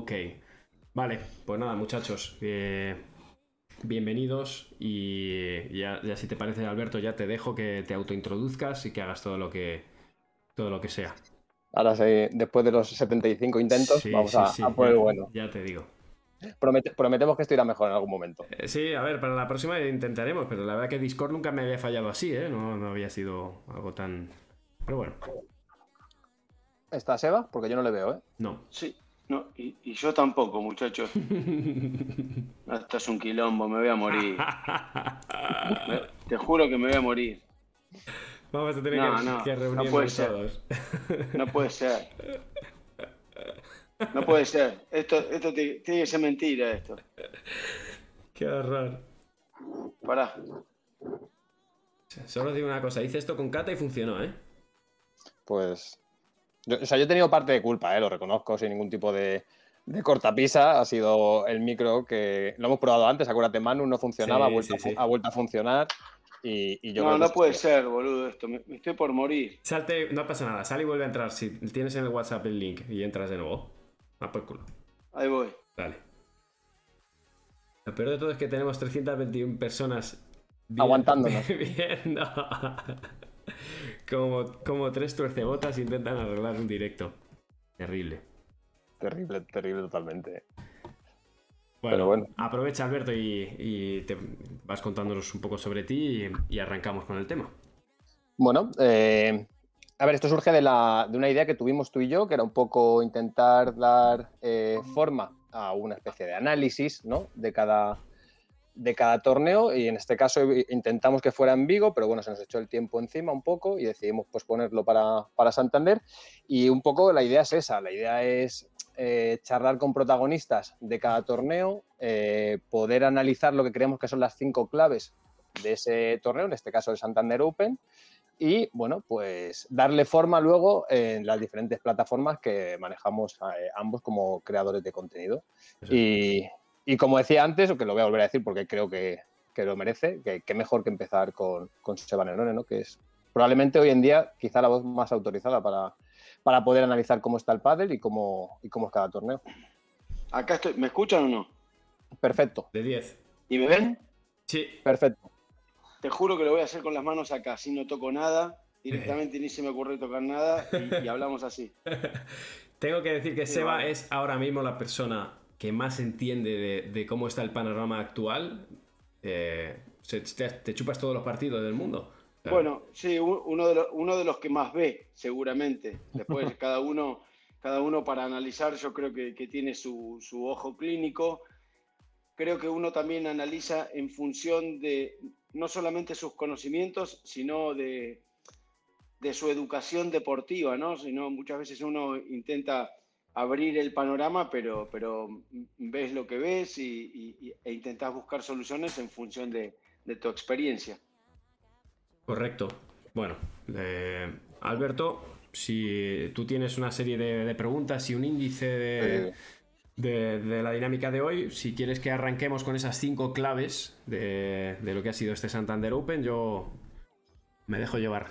Ok. Vale, pues nada, muchachos. eh, bienvenidos y ya, ya si te parece, Alberto, ya te dejo que te autointroduzcas y que hagas todo lo que, todo lo que sea. Ahora sí, después de los 75 intentos, Sí, vamos sí, a, sí, a por el ya- bueno. Ya te digo. Promete- prometemos que esto irá mejor en algún momento. Eh, Sí, a ver, para la próxima intentaremos, pero la verdad que Discord nunca me había fallado así, ¿eh? No, no había sido algo tan... Pero bueno, ¿Está Seba? Porque yo no le veo, ¿eh? no. Sí, no, y, y yo tampoco, muchachos. Esto es un quilombo, me voy a morir. Me- te juro que me voy a morir. Vamos a tener No, que, no, que no reunirnos puede ser. todos. No puede ser. No puede ser. Esto, esto ti- tiene que ser mentira esto. Qué horror. Pará. Solo digo una cosa, hice esto con Kata y funcionó, ¿eh? Pues. Yo- o sea, yo he tenido parte de culpa, ¿eh? Lo reconozco sin ningún tipo de, de cortapisa. Ha sido el micro que lo hemos probado antes. Acuérdate, Manu no funcionaba, Sí, ha, vuelto, sí, sí. ha vuelto a funcionar. Y, y yo No, no que- puede ser, boludo, esto. Me, me estoy por morir. Salte, no pasa nada, sal y vuelve a entrar. Si tienes en el WhatsApp el link y entras de nuevo. A por culo. Ahí voy. Dale. Lo peor de todo es que tenemos 321 personas Aguantándonos. viendo como, como tres tuercebotas intentan arreglar un directo. Terrible. Terrible, terrible totalmente. Bueno, Pero bueno. aprovecha Alberto y, y te vas contándonos un poco sobre ti y, y arrancamos con el tema. Bueno, eh, a ver, esto surge de, la- de una idea que tuvimos tú y yo, que era un poco intentar dar eh, forma a una especie de análisis ¿no? de, cada, de cada torneo y en este caso intentamos que fuera en Vigo, pero bueno, se nos echó el tiempo encima un poco y decidimos posponerlo para, para Santander y un poco la idea es esa, la idea es eh, charlar con protagonistas de cada torneo, eh, poder analizar lo que creemos que son las cinco claves de ese torneo, en este caso el Santander Open, y bueno, pues darle forma luego en las diferentes plataformas que manejamos eh, ambos como creadores de contenido. Y, y como decía antes, o que lo voy a volver a decir porque creo que, que lo merece, que, que mejor que empezar con, con Seba Nerone, ¿no? que es probablemente hoy en día quizá la voz más autorizada para, para poder analizar cómo está el pádel y cómo, y cómo es cada torneo. Acá estoy. ¿Me escuchan o no? Perfecto, De 10. ¿Y me ven? Sí. perfecto. Te juro que lo voy a hacer con las manos acá, si no toco nada. Directamente ni se me ocurre tocar nada y, y hablamos así. Tengo que decir que Sí, Seba vale. es ahora mismo la persona que más entiende de, de cómo está el panorama actual. Eh, se- te, te chupas todos los partidos del mundo. O sea, Bueno, sí, uno de, los, uno de los que más ve, seguramente. Después, cada uno, cada uno para analizar, yo creo que, que tiene su, su ojo clínico. Creo que uno también analiza en función de no solamente sus conocimientos, sino de, de su educación deportiva, ¿no? Sino muchas veces uno intenta abrir el panorama, pero, pero ves lo que ves y, y- e intentas buscar soluciones en función de, de tu experiencia. Correcto. Bueno, eh, Alberto, si tú tienes una serie de, de preguntas y un índice de, de- de la dinámica de hoy, si quieres que arranquemos con esas cinco claves de, de lo que ha sido este Santander Open, yo me dejo llevar.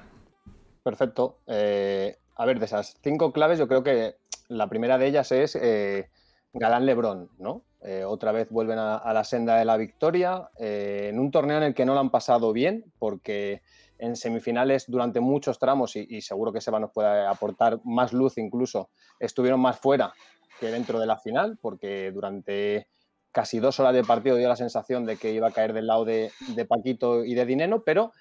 Perfecto. Eh, a ver, de esas cinco claves, yo creo que la primera de ellas es eh, Galán Lebrón, ¿no? Eh, otra vez vuelven a, la senda de la victoria eh, en un torneo en el que no lo han pasado bien, porque en semifinales durante muchos tramos, y, seguro que Seba nos puede aportar más luz incluso, estuvieron más fuera que dentro de la final, porque durante casi dos horas de partido dio la sensación de que iba a caer del lado de, Paquito y de Dineno, pero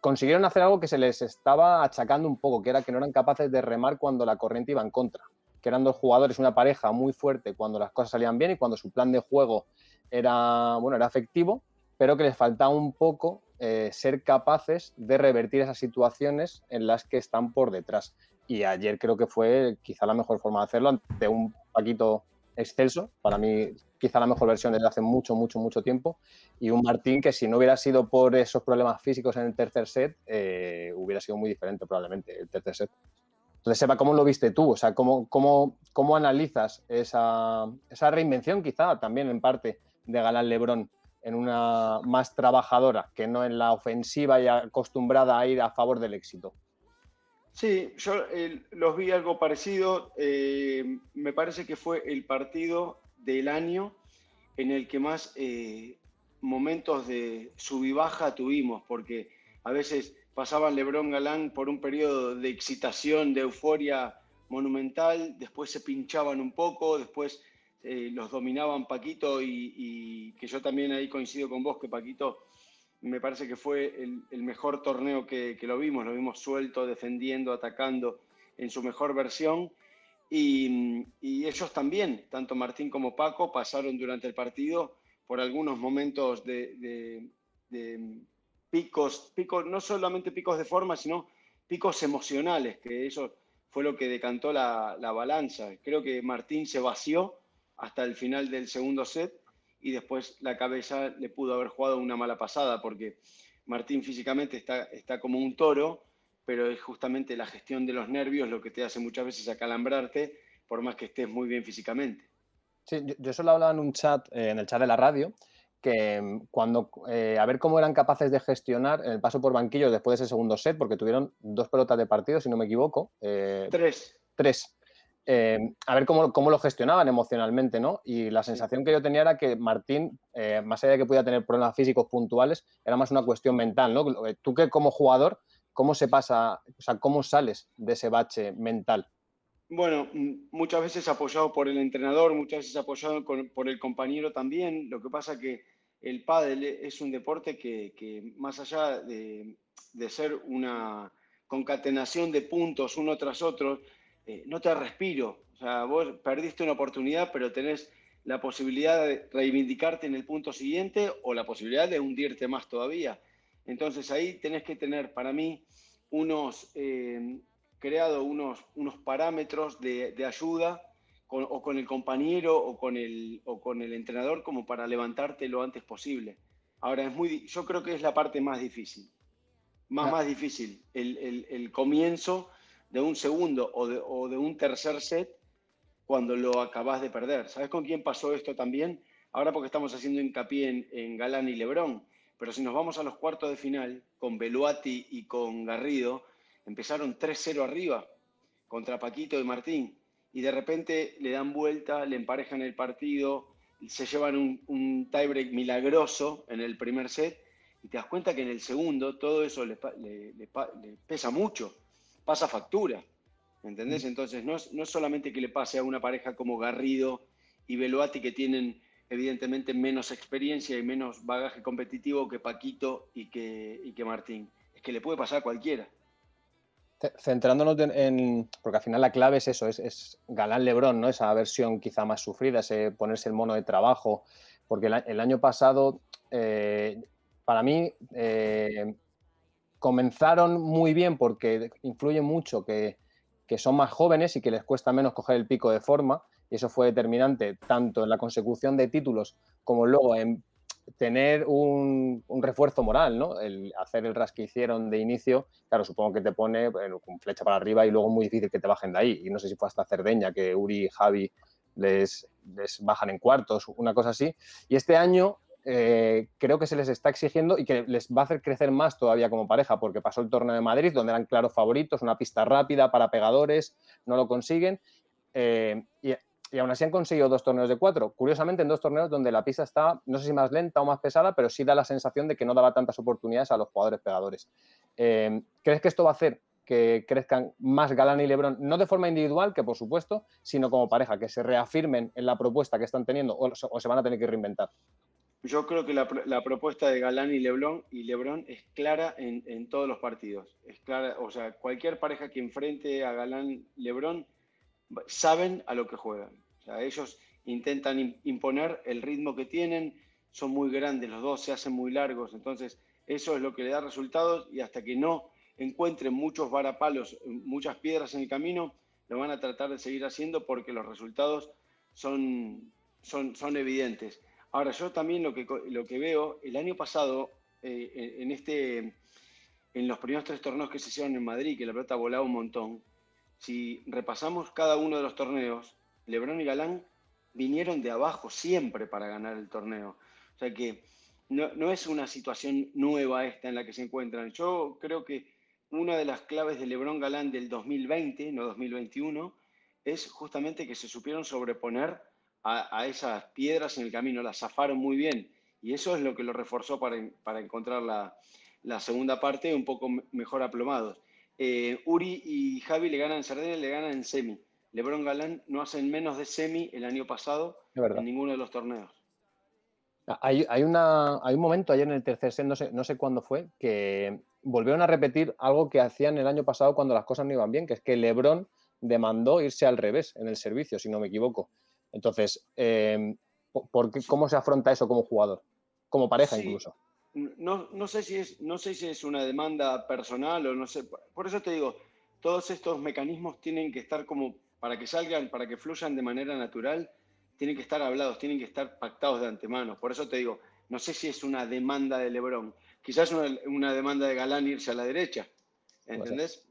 consiguieron hacer algo que se les estaba achacando un poco, que era que no eran capaces de remar cuando la corriente iba en contra, que eran dos jugadores, una pareja muy fuerte cuando las cosas salían bien y cuando su plan de juego era, bueno, era efectivo, pero que les faltaba un poco eh, ser capaces de revertir esas situaciones en las que están por detrás. Y ayer creo que fue quizá la mejor forma de hacerlo ante un Paquito excelso, para mí quizá la mejor versión desde hace mucho, mucho, mucho tiempo, y un Martín que si no hubiera sido por esos problemas físicos en el tercer set, eh, hubiera sido muy diferente probablemente el tercer set. Entonces, Seba, ¿cómo lo viste tú? O sea, ¿cómo, cómo, cómo analizas esa, esa reinvención quizá también en parte de Galán Lebrón en una más trabajadora que no en la ofensiva y acostumbrada a ir a favor del éxito? Sí, yo los vi algo parecido. Eh, me parece que fue el partido del año en el que más eh, momentos de sub y baja tuvimos, porque a veces pasaban Lebron Galán por un periodo de excitación, de euforia monumental, después se pinchaban un poco, después eh, los dominaban Paquito y, que yo también ahí coincido con vos, que Paquito me parece que fue el, mejor torneo que, lo vimos, lo vimos suelto, defendiendo, atacando en su mejor versión. Y, ellos también, tanto Martín como Paco, pasaron durante el partido por algunos momentos de, picos, picos, no solamente picos de forma, sino picos emocionales, que eso fue lo que decantó la, la balanza. Creo que Martín se vació hasta el final del segundo set y después la cabeza le pudo haber jugado una mala pasada porque Martín físicamente está, está como un toro, pero es justamente la gestión de los nervios lo que te hace muchas veces acalambrarte por más que estés muy bien físicamente. Sí, yo, solo hablaba en un chat, eh, en el chat de la radio, que mm, cuando, eh, a ver cómo eran capaces de gestionar el paso por banquillo después de ese segundo set, porque tuvieron dos pelotas de partido, si no me equivoco. Eh, tres. Tres. Eh, a ver cómo, lo gestionaban emocionalmente, ¿no? Y la sensación que yo tenía era que Martín, eh, más allá de que podía tener problemas físicos puntuales, era más una cuestión mental, ¿no? Tú que como jugador, ¿cómo se pasa, o sea, cómo sales de ese bache mental? Bueno, muchas veces apoyado por el entrenador, muchas veces apoyado por el compañero también. Lo que pasa que el pádel es un deporte que, más allá de, de ser una concatenación de puntos uno tras otro, eh, no te respiro. O sea, vos perdiste una oportunidad, pero tenés la posibilidad de reivindicarte en el punto siguiente o la posibilidad de hundirte más todavía. Entonces ahí tenés que tener para mí unos, eh, creado unos, unos parámetros de, ayuda o con el compañero o con el, o con el entrenador como para levantarte lo antes posible. Ahora, es muy, yo creo que es la parte más difícil, más, ah. más difícil, el, el, el comienzo de un segundo o de, un tercer set cuando lo acabas de perder. ¿Sabes con quién pasó esto también? Ahora porque estamos haciendo hincapié en, Galán y Lebrón, pero si nos vamos a los cuartos de final, con Beluati y con Garrido, empezaron 3-0 arriba contra Paquito y Martín, y de repente le dan vuelta, le emparejan el partido, se llevan un, tiebreak milagroso en el primer set, y te das cuenta que en el segundo todo eso le pesa mucho pasa factura. ¿Entendés? Mm. Entonces, no es, no solamente que le pase a una pareja como Garrido y Beloati, que tienen evidentemente menos experiencia y menos bagaje competitivo que Paquito y que, y que Martín. Es que le puede pasar a cualquiera. Centrándonos en, porque al final la clave es eso, es, Galán Lebrón, ¿no? Esa versión quizá más sufrida, ese ponerse el mono de trabajo. Porque el, año pasado, eh, para mí, eh, comenzaron muy bien porque influye mucho que, son más jóvenes y que les cuesta menos coger el pico de forma. Y eso fue determinante tanto en la consecución de títulos como luego en tener un, refuerzo moral, ¿no? El hacer el ras que hicieron de inicio, claro, supongo que te pone flecha para arriba y luego muy difícil que te bajen de ahí. Y no sé si fue hasta Cerdeña que Uri y Javi les, les bajan en cuartos, una cosa así. Y este año eh, creo que se les está exigiendo y que les va a hacer crecer más todavía como pareja, porque pasó el torneo de Madrid, donde eran claros favoritos, una pista rápida para pegadores, no lo consiguen. Eh, y, aún así han conseguido dos torneos de cuatro. Curiosamente, en dos torneos donde la pista está, no sé si más lenta o más pesada, pero sí da la sensación de que no daba tantas oportunidades a los jugadores pegadores. Eh, ¿Crees que esto va a hacer que crezcan más Galán y Lebron, no de forma individual, que por supuesto, sino como pareja, que se reafirmen en la propuesta que están teniendo o se van a tener que reinventar? Yo creo que la, propuesta de Galán y Leblon y Lebron es clara en, todos los partidos. Es clara, o sea, cualquier pareja que enfrente a Galán Lebron saben a lo que juegan. O sea, ellos intentan imponer el ritmo que tienen, son muy grandes los dos, se hacen muy largos, entonces eso es lo que le da resultados y hasta que no encuentren muchos varapalos, muchas piedras en el camino, lo van a tratar de seguir haciendo porque los resultados son, son, son evidentes. Ahora, yo también lo que, lo que veo, el año pasado, eh, en, este, en los primeros tres torneos que se hicieron en Madrid, que la pelota volaba un montón, si repasamos cada uno de los torneos, Lebron y Galán vinieron de abajo siempre para ganar el torneo. O sea que no, no, es una situación nueva esta en la que se encuentran. Yo creo que una de las claves de Lebron Galán del 2020, no 2021, es justamente que se supieron sobreponer a, esas piedras en el camino, las zafaron muy bien. Y eso es lo que lo reforzó para, encontrar la, segunda parte un poco mejor aplomados. Eh, Uri y Javi le ganan en Sardina y le ganan en semi. Lebron Galán no hacen menos de semi el año pasado en ninguno de los torneos. Hay, una, hay un momento ayer en el tercer set, no sé, no sé cuándo fue, que volvieron a repetir algo que hacían el año pasado cuando las cosas no iban bien, que es que Lebron demandó irse al revés en el servicio, si no me equivoco. Entonces, em, ¿por ¿cómo se afronta eso como jugador? Como pareja incluso. No, no, sé si es, no sé si es una demanda personal o no sé. Por eso te digo, todos estos mecanismos tienen que estar como, para que salgan, para que fluyan de manera natural, tienen que estar hablados, tienen que estar pactados de antemano. Por eso te digo, no sé si es una demanda de Lebron. Quizás una, una demanda de Galán irse a la derecha. ¿Entendés?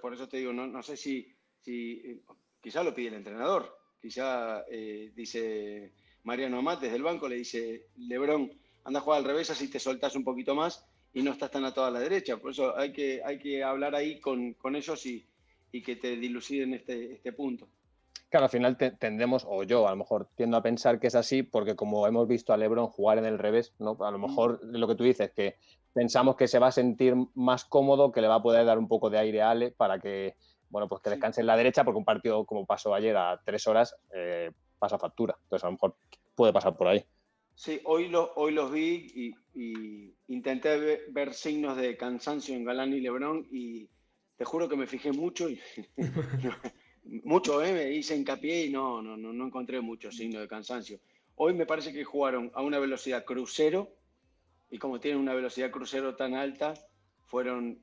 por, eso te digo, no, no sé si, si quizá lo pide el entrenador. Quizá eh, dice Mariano Amat desde el banco, le dice, Lebron, anda a jugar al revés, así te soltas un poquito más y no estás tan atado a la derecha. Por eso hay que, hay que hablar ahí con, con ellos y, y, que te diluciden este, este punto. Claro, al final tendemos, o yo a lo mejor tiendo a pensar que es así, porque como hemos visto a Lebron jugar en el revés, ¿no? A lo mejor lo que tú dices, que pensamos que se va a sentir más cómodo, que le va a poder dar un poco de aire a Ale para que bueno, pues que descanse en la derecha porque un partido como pasó ayer a tres horas eh, pasa factura. Entonces a lo mejor puede pasar por ahí. Sí, hoy, lo, hoy los vi y, intenté ver, signos de cansancio en Galán y Lebrón y te juro que me fijé mucho y mucho, ¿eh? me hice hincapié y no, no, no, no encontré muchos signos de cansancio. Hoy me parece que jugaron a una velocidad crucero y como tienen una velocidad crucero tan alta, fueron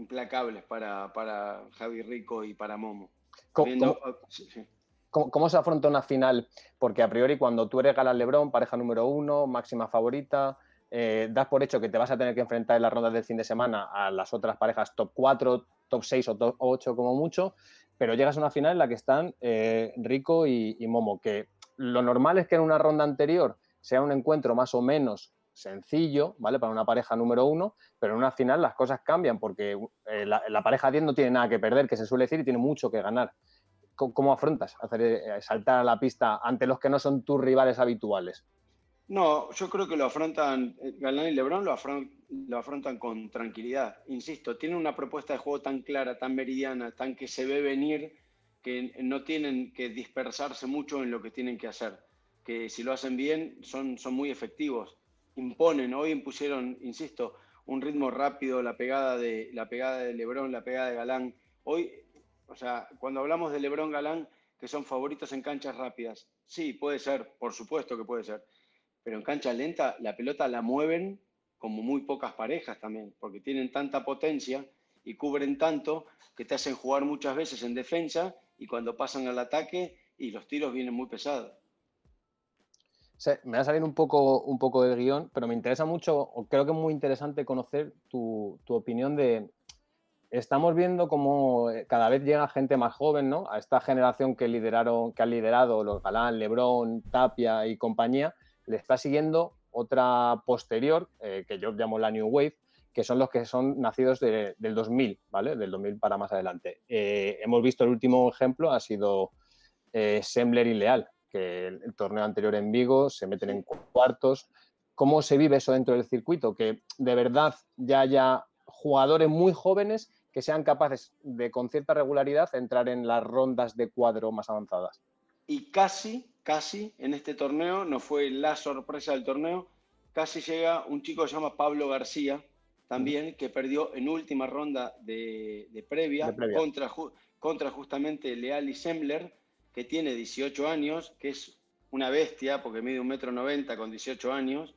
implacables para, para Javi Rico y para Momo. ¿Cómo, se afronta una final? Porque a priori cuando tú eres Galán Lebrón, pareja número uno, máxima favorita, eh, das por hecho que te vas a tener que enfrentar en las rondas del fin de semana a las otras parejas top 4, top 6 o top 8 como mucho, pero llegas a una final en la que están eh, Rico y, y Momo, que lo normal es que en una ronda anterior sea un encuentro más o menos sencillo, ¿vale? Para una pareja número uno, pero en una final las cosas cambian porque eh, la, pareja 10 no tiene nada que perder, que se suele decir, y tiene mucho que ganar. ¿Cómo, afrontas hacer eh, saltar a la pista ante los que no son tus rivales habituales? No, yo creo que lo afrontan, eh, Galán y Lebron lo, lo afrontan con tranquilidad. Insisto, tienen una propuesta de juego tan clara, tan meridiana, tan que se ve venir, que no tienen que dispersarse mucho en lo que tienen que hacer. Que si lo hacen bien, son, son muy efectivos imponen, hoy impusieron, insisto, un ritmo rápido, la pegada de, la pegada de Lebrón, la pegada de Galán. Hoy, o sea, cuando hablamos de Lebrón Galán, que son favoritos en canchas rápidas, sí, puede ser, por supuesto que puede ser, pero en cancha lenta la pelota la mueven como muy pocas parejas también, porque tienen tanta potencia y cubren tanto que te hacen jugar muchas veces en defensa y cuando pasan al ataque y los tiros vienen muy pesados me va a salir un poco, un poco del guion, pero me interesa mucho, creo que es muy interesante conocer tu, opinión de... Estamos viendo cómo eh, cada vez llega gente más joven, ¿no? A esta generación que lideraron, que han liderado los Galán, Lebrón, Tapia y compañía, le está siguiendo otra posterior, eh, que yo llamo la New Wave, que son los que son nacidos del 2000, ¿vale? Del 2000 para más adelante. Eh, hemos visto el último ejemplo, ha sido Sembler y Leal, que el, torneo anterior en Vigo, se meten en cuartos. ¿Cómo se vive eso dentro del circuito? Que de verdad ya haya jugadores muy jóvenes que sean capaces de, con cierta regularidad, entrar en las rondas de cuadro más avanzadas. Y casi, casi en este torneo, no fue la sorpresa del torneo, casi llega un chico que se llama Pablo García, también, que perdió en última ronda de, previa, Contra, contra justamente Leal y Sembler, que tiene 18 años, que es una bestia porque mide un metro noventa con 18 años,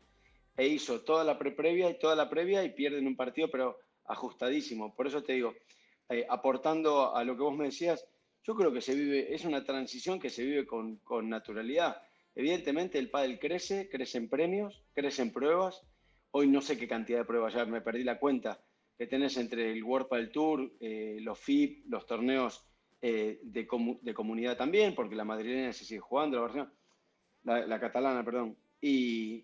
e hizo toda la pre-previa y toda la previa y pierde en un partido, pero ajustadísimo. Por eso te digo, eh, aportando a lo que vos me decías, yo creo que se vive, es una transición que se vive con, con naturalidad. Evidentemente el pádel crece, crece en premios, crece en pruebas. Hoy no sé qué cantidad de pruebas, ya me perdí la cuenta, que tenés entre el World Padel Tour, eh, los FIP, los torneos eh, de, comunidad también, porque la madrileña se sigue jugando, la, versión, la, catalana, perdón. Y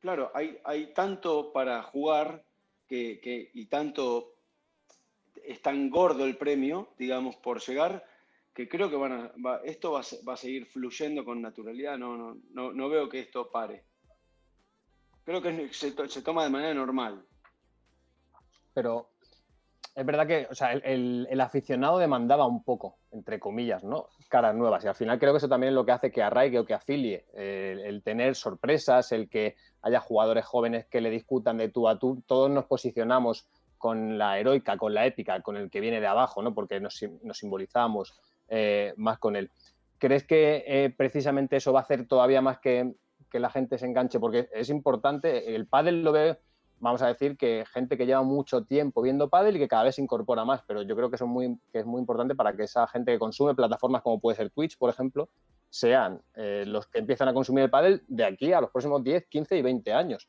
claro, hay, hay tanto para jugar que, y tanto es tan gordo el premio, digamos, por llegar, que creo que van a, esto va a, seguir fluyendo con naturalidad, no, no, no, veo que esto pare. Creo que se, toma de manera normal. Pero es verdad que el, aficionado demandaba un poco, entre comillas, ¿no? Caras nuevas. Y al final creo que eso también es lo que hace que arraigue o que afilie. el, tener sorpresas, el que haya jugadores jóvenes que le discutan de tú a tú. Todos nos posicionamos con la heroica, con la épica, con el que viene de abajo, ¿no? Porque nos, nos simbolizamos eh, más con él. ¿Crees que eh, precisamente eso va a hacer todavía más que, la gente se enganche? Porque es importante, el pádel lo ve, vamos a decir, que gente que lleva mucho tiempo viendo pádel y que cada vez se incorpora más, pero yo creo que, es muy importante para que esa gente que consume plataformas como puede ser Twitch, por ejemplo, sean eh, los que empiezan a consumir el pádel de aquí a los próximos 10, 15 y 20 años.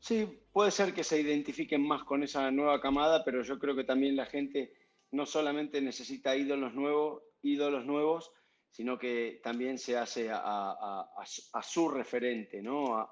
Sí, puede ser que se identifiquen más con esa nueva camada, pero yo creo que también la gente no solamente necesita ídolos nuevos, ídolos nuevos, sino que también se hace a, su referente, ¿no?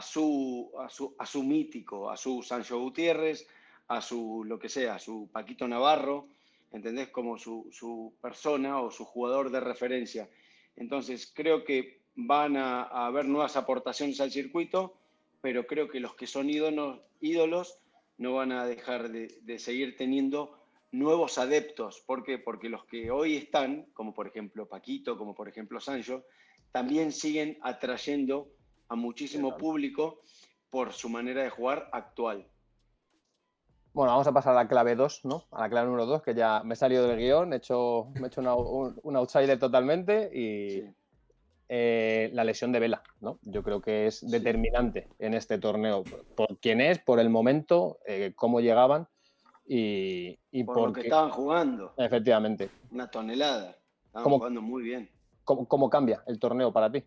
Su, a, su, mítico, a su Sancho Gutiérrez, a su lo que sea, a su Paquito Navarro, ¿entendés? Como su, su persona o su jugador de referencia. Entonces, creo que van a, haber nuevas aportaciones al circuito, pero creo que los que son ídolos, ídolos no van a dejar de, de seguir teniendo nuevos adeptos. ¿Por qué? Porque los que hoy están, como por ejemplo Paquito, como por ejemplo Sancho, también siguen atrayendo a muchísimo público por su manera de jugar actual. Bueno, vamos a pasar a la clave 2, ¿no? A la clave número 2, que ya me he salido del guion, he hecho, me he hecho un, outsider totalmente y eh, la lesión de Vela, ¿no? Yo creo que es determinante en este torneo. Por quién es, por el momento, eh, cómo llegaban y, y por lo que estaban jugando. Efectivamente. Una tonelada. Estaban jugando muy bien. ¿cómo, cambia el torneo para ti?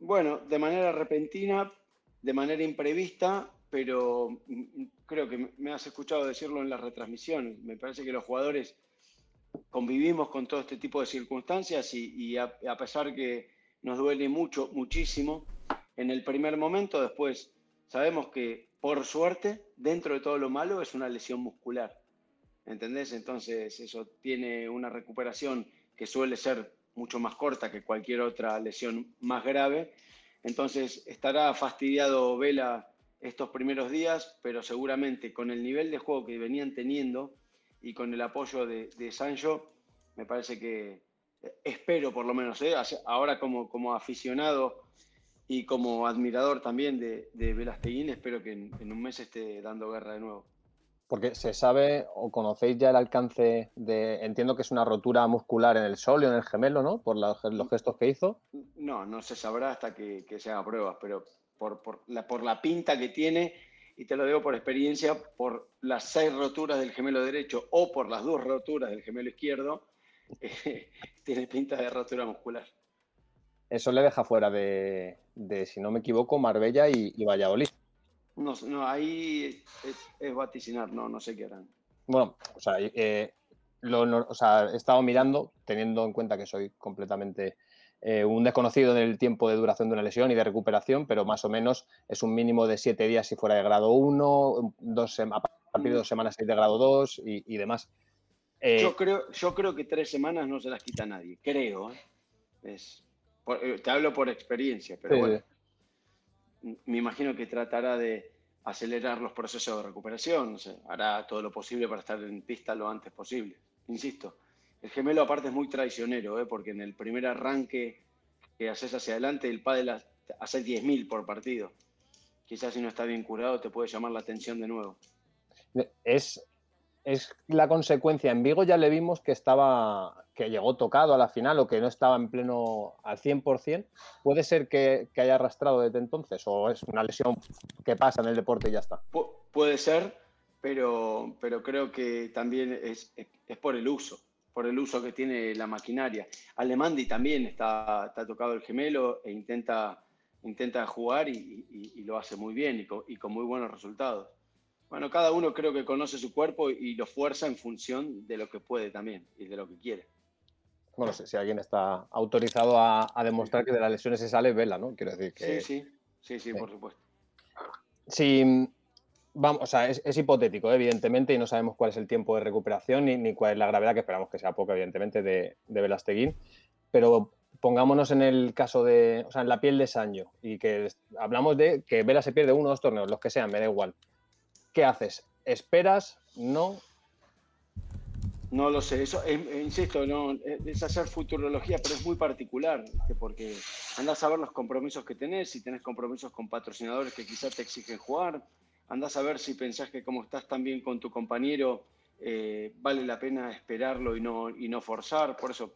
Bueno, de manera repentina, de manera imprevista, pero creo que me has escuchado decirlo en las retransmisiones. Me parece que los jugadores convivimos con todo este tipo de circunstancias y, a, a, pesar que nos duele mucho, muchísimo, en el primer momento, después sabemos que por suerte, dentro de todo lo malo, es una lesión muscular. ¿Entendés? Entonces eso tiene una recuperación que suele ser mucho más corta que cualquier otra lesión más grave. Entonces estará fastidiado Vela estos primeros días, pero seguramente con el nivel de juego que venían teniendo y con el apoyo de, Sancho, me parece que eh, espero por lo menos, ¿eh? ahora como, como aficionado y como admirador también de, de Velasteguín, espero que en, un mes esté dando guerra de nuevo. Porque se sabe o conocéis ya el alcance de. Entiendo que es una rotura muscular en el sol y en el gemelo, ¿no? Por los, gestos que hizo. No, no se sabrá hasta que, se haga pruebas, pero por, por, la, por la pinta que tiene, y te lo digo por experiencia, por las seis roturas del gemelo derecho o por las dos roturas del gemelo izquierdo, tiene pinta de rotura muscular. Eso le deja fuera de, si no me equivoco, Marbella y, Valladolid. No, no ahí es, vaticinar, no, no sé qué harán. Bueno, o sea, eh, he estado mirando, teniendo en cuenta que soy completamente eh, un desconocido del tiempo de duración de una lesión y de recuperación, pero más o menos es un mínimo de siete días si fuera de grado 1, dos, a partir de dos semanas si de grado 2 y, demás. Eh, yo, creo, yo creo que tres semanas no se las quita nadie, creo. Es, eh, te hablo por experiencia, pero bueno. Me imagino que tratará de acelerar los procesos de recuperación, hará todo lo posible para estar en pista lo antes posible. Insisto, el gemelo aparte es muy traicionero, ¿eh? porque en el primer arranque que haces hacia adelante, el pádel hace 10.000 por partido. Quizás si no está bien curado te puede llamar la atención de nuevo. Es es la consecuencia. En Vigo ya le vimos que estaba, que llegó tocado a la final o que no estaba en pleno al 100%. ¿Puede ser que, haya arrastrado desde entonces o es una lesión que pasa en el deporte y ya está? puede ser, pero, pero creo que también es, es, por el uso, por el uso que tiene la maquinaria. Alemandi también está, está tocado el gemelo e intenta, intenta jugar y, lo hace muy bien y con muy buenos resultados. Bueno, cada uno creo que conoce su cuerpo y lo fuerza en función de lo que puede también y de lo que quiere. Bueno, si, si alguien está autorizado a, demostrar que de las lesiones se sale, vela, ¿no? Quiero decir que. Sí, sí, sí, sí, por supuesto. Si vamos, o sea, es, hipotético, evidentemente, y no sabemos cuál es el tiempo de recuperación ni, cuál es la gravedad, que esperamos que sea poca, evidentemente, de, de Velasteguín. Pero pongámonos en el caso de, o sea, en la piel de Sancho, y que hablamos de que Vela se pierde uno o dos torneos, los que sean, me da igual. ¿Qué haces? ¿Esperas? ¿No? No lo sé, eso, insisto, no, es hacer futurología, pero es muy particular, porque andas a ver los compromisos que tenés, si tenés compromisos con patrocinadores que quizás te exigen jugar, andás a ver si pensás que como estás también con tu compañero, eh, vale la pena esperarlo y no, y no forzar, por eso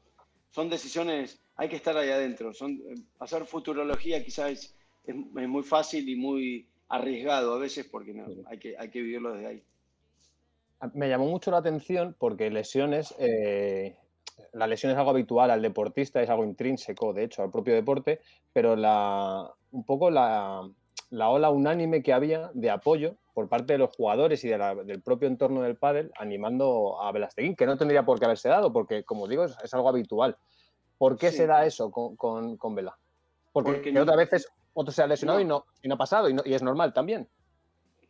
son decisiones, hay que estar ahí adentro, hacer futurología quizás es, muy fácil y muy arriesgado a veces porque no, hay, que, hay que vivirlo desde ahí me llamó mucho la atención porque lesiones, eh, la lesión es algo habitual al deportista, es algo intrínseco, de hecho, al propio deporte, pero la, un poco la, ola unánime que había de apoyo por parte de los jugadores y del propio entorno del pádel animando a Velasteguín, que no tendría por qué haberse dado, porque, como digo, es, algo habitual. ¿Por qué se da eso con, con, Vela? Porque, otras veces otro se ha lesionado Y, no, y no ha pasado, y es normal también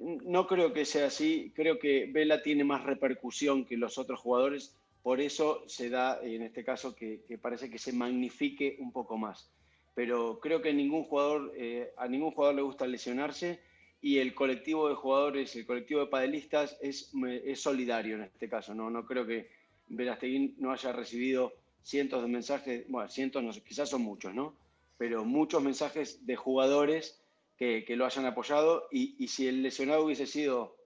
no creo que sea así. Creo que Vela tiene más repercusión que los otros jugadores. Por eso se da, en este caso, que, parece que se magnifique un poco más. Pero creo que ningún jugador, eh, a ningún jugador le gusta lesionarse y el colectivo de jugadores, el colectivo de padelistas es, es solidario en este caso. ¿no? no creo que Velasteguín no haya recibido cientos de mensajes, bueno, cientos, no, quizás son muchos, ¿no? Pero muchos mensajes de jugadores que, lo hayan apoyado y, si el lesionado hubiese sido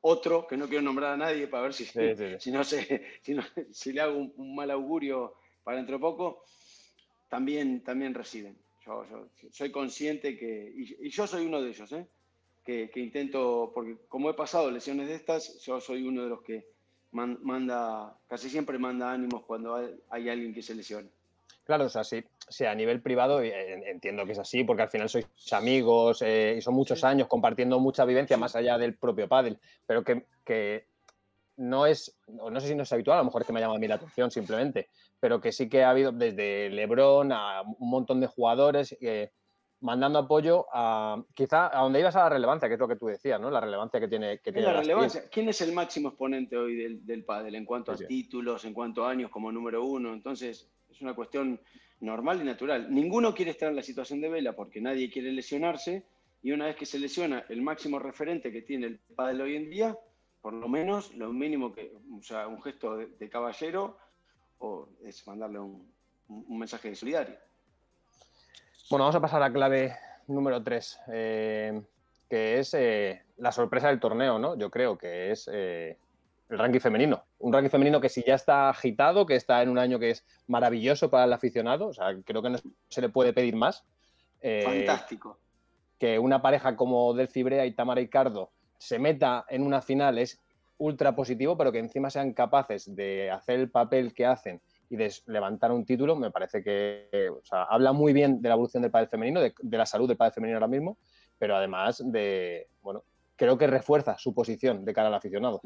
otro, que no quiero nombrar a nadie para ver si, si, no, sé, si, le hago un, mal augurio para dentro de poco, también, también reciben. Yo, soy consciente que, y, yo soy uno de ellos, ¿eh? que, intento, porque como he pasado lesiones de estas, yo soy uno de los que manda, casi siempre manda ánimos cuando hay alguien que se lesiona. Claro, o sea, sí, a nivel privado eh, entiendo que es así, porque al final sois amigos eh, y son muchos años compartiendo mucha vivencia más allá del propio pádel, pero que, no es, no sé si no es habitual, a lo mejor es que me llama a mí la atención simplemente, pero que sí que ha habido desde Lebron a un montón de jugadores eh, mandando apoyo a quizá a donde ibas a la relevancia, que es lo que tú decías, ¿no? La relevancia que tiene. Que tiene la relevancia. ¿Quién es el máximo exponente hoy del, del pádel en cuanto a títulos, en cuanto a años como número uno? Entonces, es una cuestión normal y natural. Ninguno quiere estar en la situación de Vela porque nadie quiere lesionarse y una vez que se lesiona el máximo referente que tiene el pádel hoy en día, por lo menos lo mínimo que, o sea, un gesto de, caballero o es mandarle un, mensaje de solidario. Bueno, vamos a pasar a la clave número 3, eh, que es eh, la sorpresa del torneo, ¿no? Yo creo que es eh, el ranking femenino. Un ranking femenino que si ya está agitado, que está en un año que es maravilloso para el aficionado, o sea, creo que no se le puede pedir más. Eh, Fantástico. Que una pareja como Del Cibrea y Tamara Ricardo se meta en una final es ultra positivo, pero que encima sean capaces de hacer el papel que hacen y de levantar un título, me parece que habla muy bien de la evolución del padre femenino, de, la salud del padre femenino ahora mismo, pero además de, bueno, creo que refuerza su posición de cara al aficionado.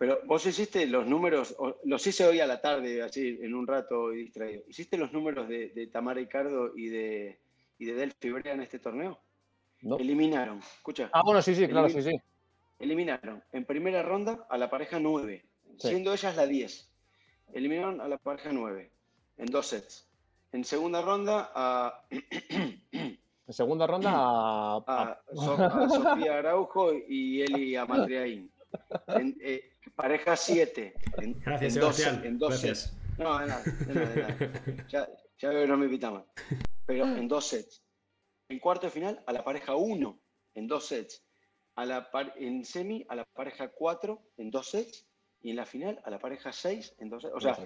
Pero vos hiciste los números, los hice hoy a la tarde, así en un rato distraído. ¿Hiciste los números de, Tamara Ricardo y de, y de Delphi Brea en este torneo? No. Eliminaron, escucha. Ah, bueno, sí, sí, claro, sí, sí. Eliminaron en primera ronda a la pareja 9, siendo ellas la 10. Eliminaron a la pareja 9 en dos sets. En segunda ronda a. en segunda ronda a. a, Sofía Araujo y Eli Amatriaín. En, eh, Pareja 7. Gracias, Sebastián. en dos Sets. No, de nada, de nada, Ya, ya, veo que no me invita más. Pero en dos sets. En cuarto de final, a la pareja 1 en dos sets. A la en semi, a la pareja 4 en dos sets. Y en la final, a la pareja 6 en dos sets. O sea,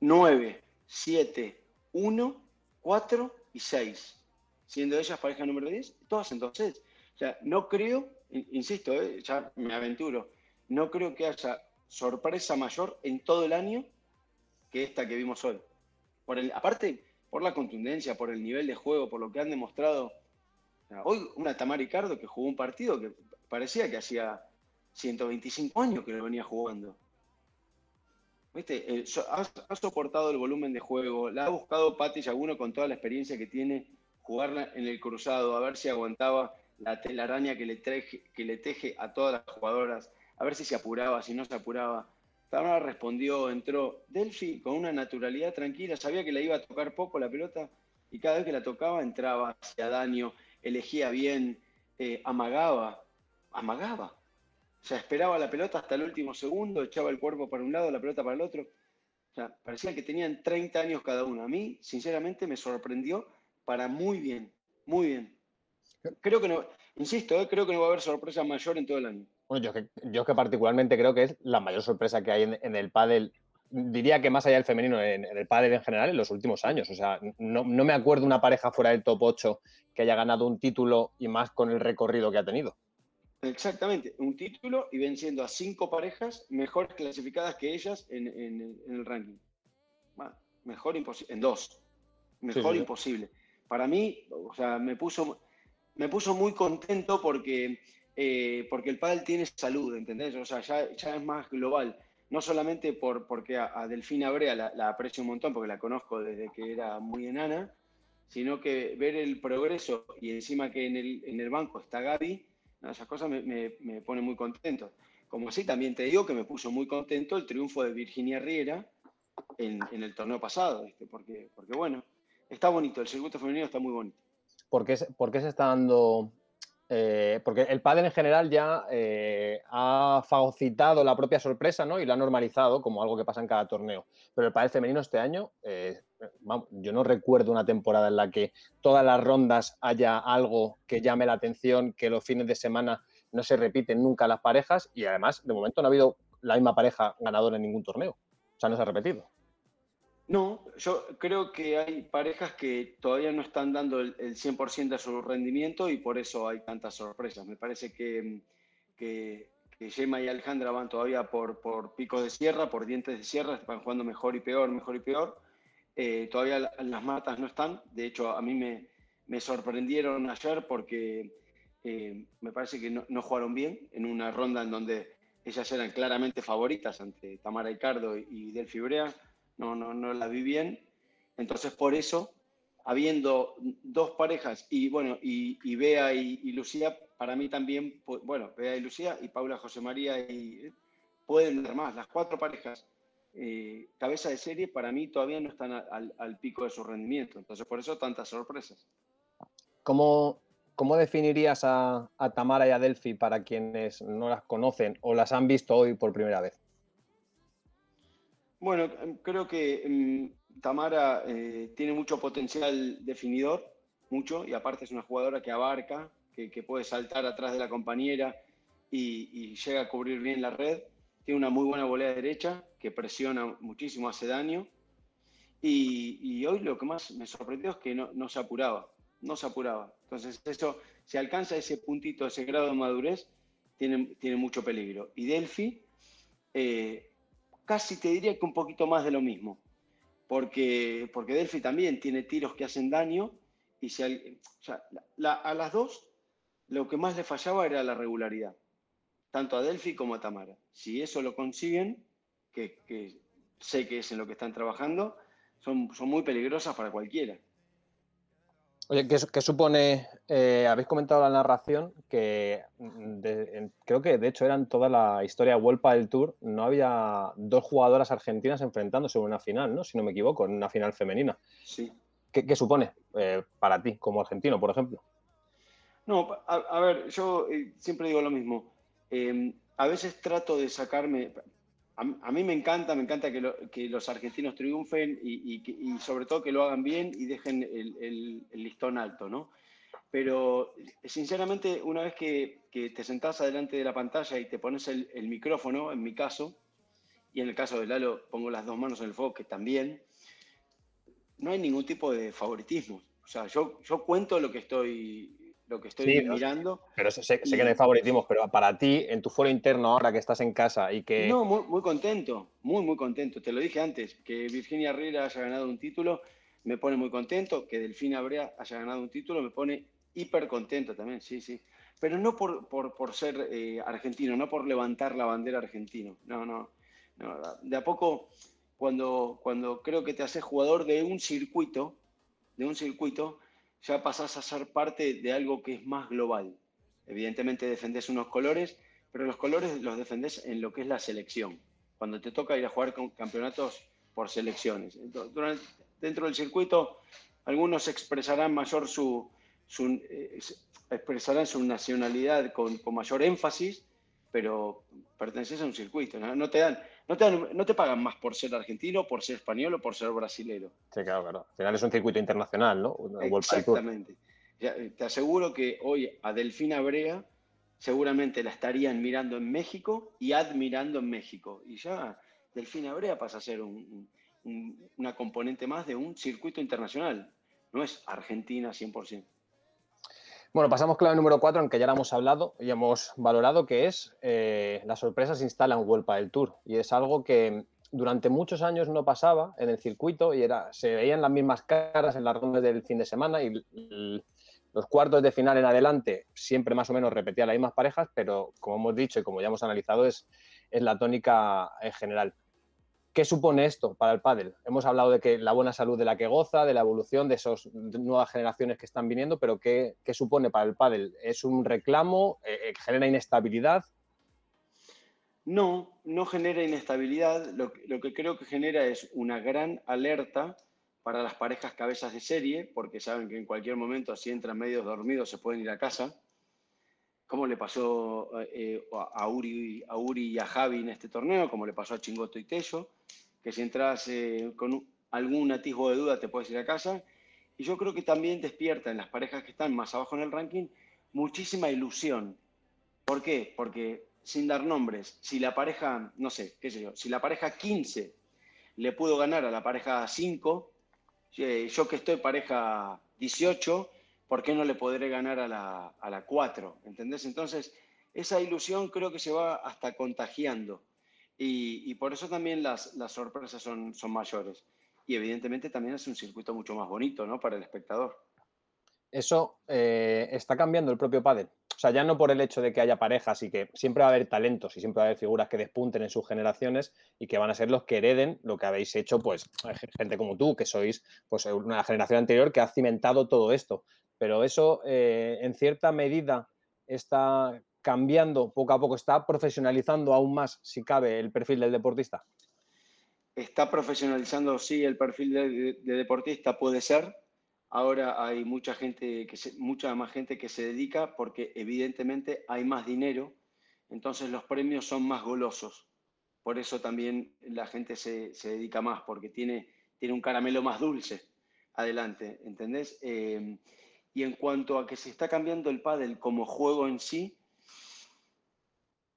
9, 7, 1, 4 y 6. Siendo ellas pareja número 10, todas en dos sets. O sea, no creo, insisto, eh, ya me aventuro, no creo que haya sorpresa mayor en todo el año que esta que vimos hoy. Por aparte, por la contundencia, por el nivel de juego, por lo que han demostrado. Hoy una Tamara Ricardo que jugó un partido que parecía que hacía 125 años que lo venía jugando. ¿Viste? ha, soportado el volumen de juego, la ha buscado Pati con toda la experiencia que tiene, jugarla en el cruzado, a ver si aguantaba la telaraña que le, teje a todas las jugadoras, a ver si se apuraba, si no se apuraba. Tamara respondió, entró. Delphi con una naturalidad tranquila, sabía que la iba a tocar poco la pelota y cada vez que la tocaba entraba, hacía daño, elegía bien, eh, amagaba, amagaba. O sea, esperaba la pelota hasta el último segundo, echaba el cuerpo para un lado, la pelota para el otro. O sea, parecía que tenían 30 años cada uno. A mí, sinceramente, me sorprendió para muy bien, muy bien. Creo que no, insisto, eh, creo que no va a haber sorpresa mayor en todo el año. Bueno, yo que, yo que particularmente creo que es la mayor sorpresa que hay en, el pádel, diría que más allá del femenino, en, el pádel en general, en los últimos años. O sea, no, no me acuerdo una pareja fuera del top 8 que haya ganado un título y más con el recorrido que ha tenido. Exactamente, un título y venciendo a cinco parejas mejor clasificadas que ellas en, el ranking. mejor imposible, en dos. Mejor imposible. Para mí, o sea, me puso, me puso muy contento porque, eh, porque el pádel tiene salud, ¿entendés? O sea, ya, es más global. No solamente por, porque a, Delfina Brea la, aprecio un montón, porque la conozco desde que era muy enana, sino que ver el progreso y encima que en el, en el banco está Gaby, esas cosas me, me, pone muy contento. Como así también te digo que me puso muy contento el triunfo de Virginia Riera en, en el torneo pasado, porque, porque bueno, está bonito, el circuito femenino está muy bonito. ¿Por qué, por qué se está dando eh, porque el pádel en general ya eh, ha fagocitado la propia sorpresa ¿no? y lo ha normalizado como algo que pasa en cada torneo. Pero el pádel femenino este año, eh, yo no recuerdo una temporada en la que todas las rondas haya algo que llame la atención, que los fines de semana no se repiten nunca las parejas y además de momento no ha habido la misma pareja ganadora en ningún torneo. O sea, no se ha repetido. No, yo creo que hay parejas que todavía no están dando el, 100% de su rendimiento y por eso hay tantas sorpresas. Me parece que, que, Gemma y Alejandra van todavía por, por picos de sierra, por dientes de sierra, van jugando mejor y peor, mejor y peor. Eh, todavía las matas no están. De hecho, a mí me, me sorprendieron ayer porque eh, me parece que no, jugaron bien en una ronda en donde ellas eran claramente favoritas ante Tamara Ricardo y Delphi Brea no, no, no la vi bien. Entonces, por eso, habiendo dos parejas, y bueno, y, Bea y, Lucía, para mí también, bueno, Bea y Lucía, y Paula José María, y pueden dar más. Las cuatro parejas eh, cabeza de serie, para mí todavía no están al, pico de su rendimiento. Entonces, por eso tantas sorpresas. ¿Cómo, cómo definirías a, a Tamara y a Delphi para quienes no las conocen o las han visto hoy por primera vez? Bueno, creo que em, Tamara eh, tiene mucho potencial definidor, mucho, y aparte es una jugadora que abarca, que, puede saltar atrás de la compañera y, llega a cubrir bien la red. Tiene una muy buena volea derecha, que presiona muchísimo, hace daño. Y, hoy lo que más me sorprendió es que no, se apuraba, no se apuraba. Entonces, eso, si alcanza ese puntito, ese grado de madurez, tiene, tiene mucho peligro. Y Delphi, eh, casi te diría que un poquito más de lo mismo, porque, porque Delphi también tiene tiros que hacen daño y si a las dos lo que más le fallaba era la regularidad, tanto a Delphi como a Tamara. Si eso lo consiguen, que, sé que es en lo que están trabajando, son, son muy peligrosas para cualquiera. Oye, ¿qué, supone? Eh, habéis comentado la narración que mm, creo que de hecho eran toda la historia Vuelpa del Tour. No había dos jugadoras argentinas enfrentándose en una final, ¿no? Si no me equivoco, en una final femenina. Sí. ¿Qué, supone eh, para ti como argentino, por ejemplo? No, a, ver, yo eh, siempre digo lo mismo. a veces trato de sacarme, a, mí me encanta, me encanta que, los argentinos triunfen y, sobre todo que lo hagan bien y dejen el, listón alto, ¿no? Pero sinceramente, una vez que, te sentás adelante de la pantalla y te pones el, micrófono, en mi caso, y en el caso de Lalo pongo las dos manos en el fuego, que también, no hay ningún tipo de favoritismo. O sea, yo, yo cuento lo que estoy lo que estoy mirando. Pero sé, que no hay favoritismos, pero para ti, en tu foro interno, ahora que estás en casa y que. No, muy, muy contento, muy, muy contento. Te lo dije antes, que Virginia Herrera haya ganado un título me pone muy contento, que Delfina Brea haya ganado un título me pone hiper contento también, sí, sí. Pero no por, por, por ser eh, argentino, no por levantar la bandera argentino, no, no, no. De a poco, cuando, cuando creo que te haces jugador de un circuito, de un circuito, ya pasás a ser parte de algo que es más global. Evidentemente defendés unos colores, pero los colores los defendés en lo que es la selección. Cuando te toca ir a jugar con campeonatos por selecciones. dentro del circuito, algunos expresarán mayor su, eh, expresarán su nacionalidad con, mayor énfasis, pero perteneces a un circuito. ¿no? te dan, no, te no te pagan más por ser argentino, por ser español o por ser brasilero. Sí, claro, claro. Al final es un circuito internacional, ¿no? Exactamente. Te aseguro que hoy a Delfina Brea seguramente la estarían mirando en México y admirando en México. Y ya Delfina Brea pasa a ser una componente más de un circuito internacional. No es Argentina 100%. Bueno, pasamos clave número 4, aunque ya la hemos hablado y hemos valorado, que es eh, la sorpresa se instala en World del Tour. Y es algo que durante muchos años no pasaba en el circuito y era, se veían las mismas caras en las rondas del fin de semana y los cuartos de final en adelante siempre más o menos repetían las mismas parejas, pero como hemos dicho y como ya hemos analizado es, es la tónica en general. ¿Qué supone esto para el pádel? Hemos hablado de que la buena salud de la que goza, de la evolución de esas nuevas generaciones que están viniendo, pero ¿qué, supone para el pádel? ¿Es un reclamo? Eh, eh, ¿Genera inestabilidad? No, no genera inestabilidad. Lo, que creo que genera es una gran alerta para las parejas cabezas de serie, porque saben que en cualquier momento, si entran medios dormidos, se pueden ir a casa. Como le pasó eh, a, Uri, a Uri y a Javi en este torneo, como le pasó a Chingoto y Tello que si entras eh, con algún atisbo de duda te puedes ir a casa. Y yo creo que también despierta en las parejas que están más abajo en el ranking muchísima ilusión. ¿Por qué? Porque sin dar nombres, si la pareja, no sé, qué sé yo, si la pareja 15 le pudo ganar a la pareja 5, eh, yo que estoy pareja 18, ¿por qué no le podré ganar a la, a la 4? ¿Entendés? Entonces, esa ilusión creo que se va hasta contagiando. Y, por eso también las, las sorpresas son, son mayores. Y evidentemente también es un circuito mucho más bonito ¿no? para el espectador. Eso eh, está cambiando el propio pádel. O sea, ya no por el hecho de que haya parejas y que siempre va a haber talentos y siempre va a haber figuras que despunten en sus generaciones y que van a ser los que hereden lo que habéis hecho, pues, gente como tú, que sois pues, una generación anterior que ha cimentado todo esto. Pero eso, eh, en cierta medida, está cambiando poco a poco, está profesionalizando aún más, si cabe, el perfil del deportista? Está profesionalizando, sí, el perfil de, deportista, puede ser. Ahora hay mucha gente, que mucha más gente que se dedica porque evidentemente hay más dinero, entonces los premios son más golosos. Por eso también la gente se, dedica más, porque tiene, tiene un caramelo más dulce adelante, ¿entendés? Eh, y en cuanto a que se está cambiando el pádel como juego en sí,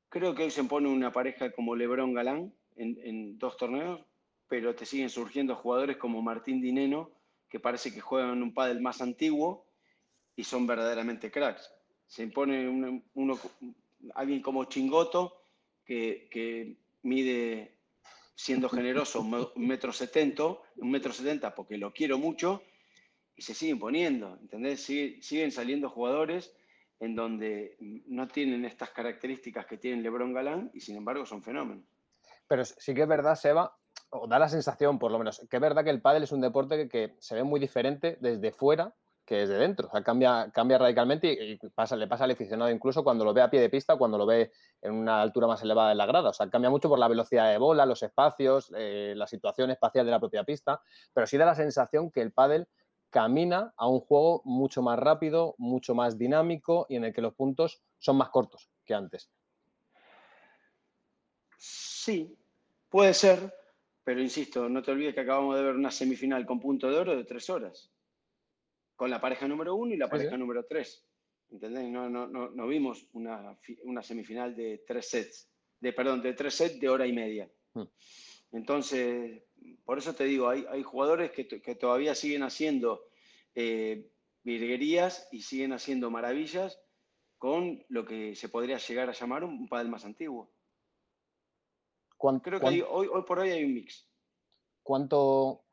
Creo que hoy se pone una pareja como Lebron Galán en, dos torneos, pero te siguen surgiendo jugadores como Martín Dineno, que parece que juegan un pádel más antiguo y son verdaderamente cracks. Se impone alguien como Chingoto, que, mide, siendo generoso, un metro setenta, un metro setenta porque lo quiero mucho, y se sigue imponiendo, ¿entendés? siguen saliendo jugadores en donde no tienen estas características que tiene LeBron Galán y sin embargo son fenómenos. Pero sí que es verdad, Seba, o da la sensación por lo menos, que es verdad que el pádel es un deporte que, se ve muy diferente desde fuera que desde dentro. O sea, cambia, cambia radicalmente y, pasa, le pasa al aficionado incluso cuando lo ve a pie de pista, cuando lo ve en una altura más elevada de la grada. O sea, cambia mucho por la velocidad de bola, los espacios, eh, la situación espacial de la propia pista, pero sí da la sensación que el pádel camina a un juego mucho más rápido, mucho más dinámico y en el que los puntos son más cortos que antes. Sí, puede ser, pero insisto, no te olvides que acabamos de ver una semifinal con punto de oro de tres horas, con la pareja número uno y la pareja número tres. ¿Entendés? No, no, no, vimos una, semifinal de tres sets, de, perdón, de tres sets de hora y media. Mm. Entonces, por eso te digo, hay, jugadores que, todavía siguen haciendo eh, virguerías y siguen haciendo maravillas con lo que se podría llegar a llamar un, pádel más antiguo. Creo que hoy, por hoy hay un mix. ¿Cuánto,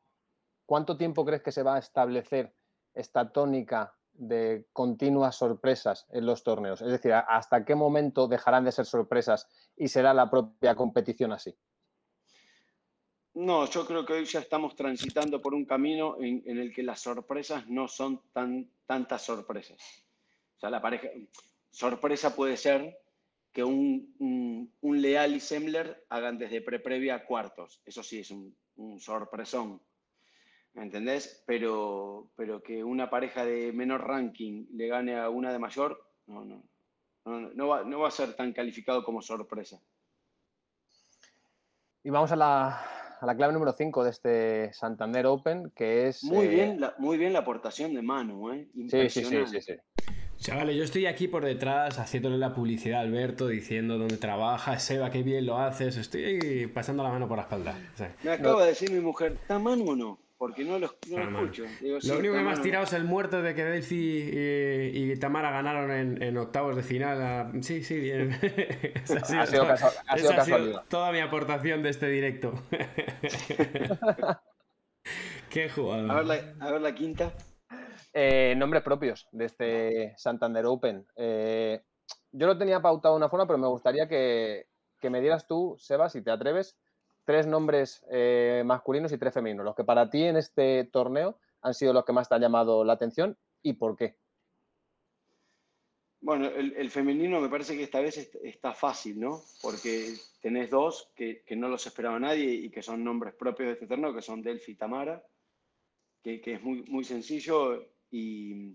¿Cuánto tiempo crees que se va a establecer esta tónica de continuas sorpresas en los torneos? Es decir, ¿hasta qué momento dejarán de ser sorpresas y será la propia competición así? No, yo creo que hoy ya estamos transitando por un camino en, el que las sorpresas no son tan, tantas sorpresas. O sea, la pareja, sorpresa puede ser que un, Leal y Semmler hagan desde pre-previa a cuartos. Eso sí es un, sorpresón. ¿Me entendés? Pero, pero que una pareja de menor ranking le gane a una de mayor, no, no. No, va, no va a ser tan calificado como sorpresa. Y vamos a la, a la clave número 5 de este Santander Open, que es... Muy, eh, bien, la, muy bien la aportación de Manu, ¿eh? Sí, sí, sí, sí, Chavales, yo estoy aquí por detrás haciéndole la publicidad a Alberto, diciendo dónde trabaja, Seba, qué bien lo haces, estoy pasando la mano por la espalda. Me acaba de decir mi mujer, ¿está Manu o no? Porque no lo, escucho. lo único que me has tirado es el muerto de que Delphi y, Tamara ganaron en, octavos de final. Sí, sí, bien. ha sido, ha sido, toda mi aportación de este directo. Qué jugador. A ver la, quinta. Eh, nombres propios de este Santander Open. Eh, yo lo tenía pautado de una forma, pero me gustaría que, que me dieras tú, Seba, si te atreves, tres nombres eh, masculinos y tres femeninos, los que para ti en este torneo han sido los que más te han llamado la atención y por qué. Bueno, el, femenino me parece que esta vez está fácil, ¿no? Porque tenés dos que, no los esperaba nadie y que son nombres propios de este torneo, que son Delphi y Tamara, que, es muy, muy sencillo. Y,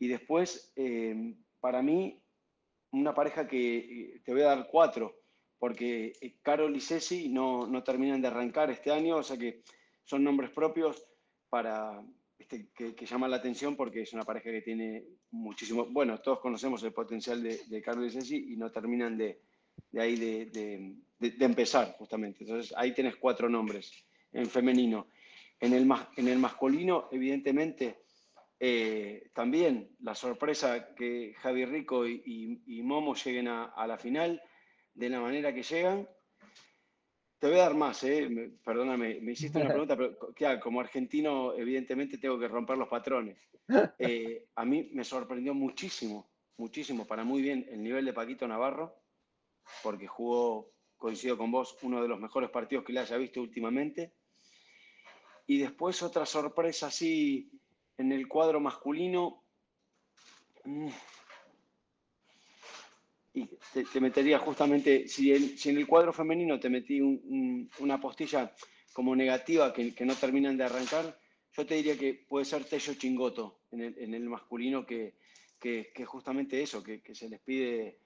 después, eh, para mí, una pareja que eh, te voy a dar cuatro, porque eh, Carol y Ceci no, no, terminan de arrancar este año, o sea que son nombres propios para este, que, que, llaman la atención porque es una pareja que tiene muchísimo, bueno, todos conocemos el potencial de, de Carol y Ceci y no terminan de, de ahí de, de, empezar justamente. Entonces ahí tienes cuatro nombres en femenino. En el, en el masculino, evidentemente, eh, también la sorpresa que Javi Rico y, y, Momo lleguen a, a la final de la manera que llegan. Te voy a dar más, ¿eh? perdóname, me hiciste una pregunta, pero como argentino evidentemente tengo que romper los patrones. Eh, a mí me sorprendió muchísimo, muchísimo, para muy bien el nivel de Paquito Navarro, porque jugó, coincido con vos, uno de los mejores partidos que le haya visto últimamente. Y después otra sorpresa así en el cuadro masculino. Y te, metería justamente, si, en el cuadro femenino te metí una postilla como negativa que, no terminan de arrancar, yo te diría que puede ser Tello Chingoto en el, masculino, que, que, justamente eso, que, se les pide.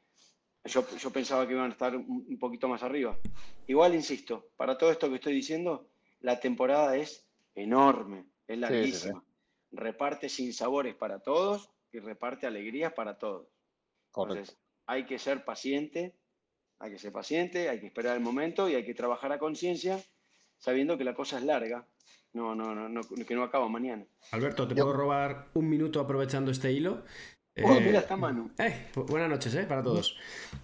Yo, yo, pensaba que iban a estar un, poquito más arriba. Igual, insisto, para todo esto que estoy diciendo, la temporada es enorme, es larguísima. Reparte sin sabores para todos y reparte alegrías para todos. Correcto hay que ser paciente, hay que ser paciente, hay que esperar el momento y hay que trabajar a conciencia sabiendo que la cosa es larga, no, no, no, que no acaba mañana. Alberto, ¿te puedo robar un minuto aprovechando este hilo? Oh, mira, está mano. Eh, buenas noches, eh, para todos.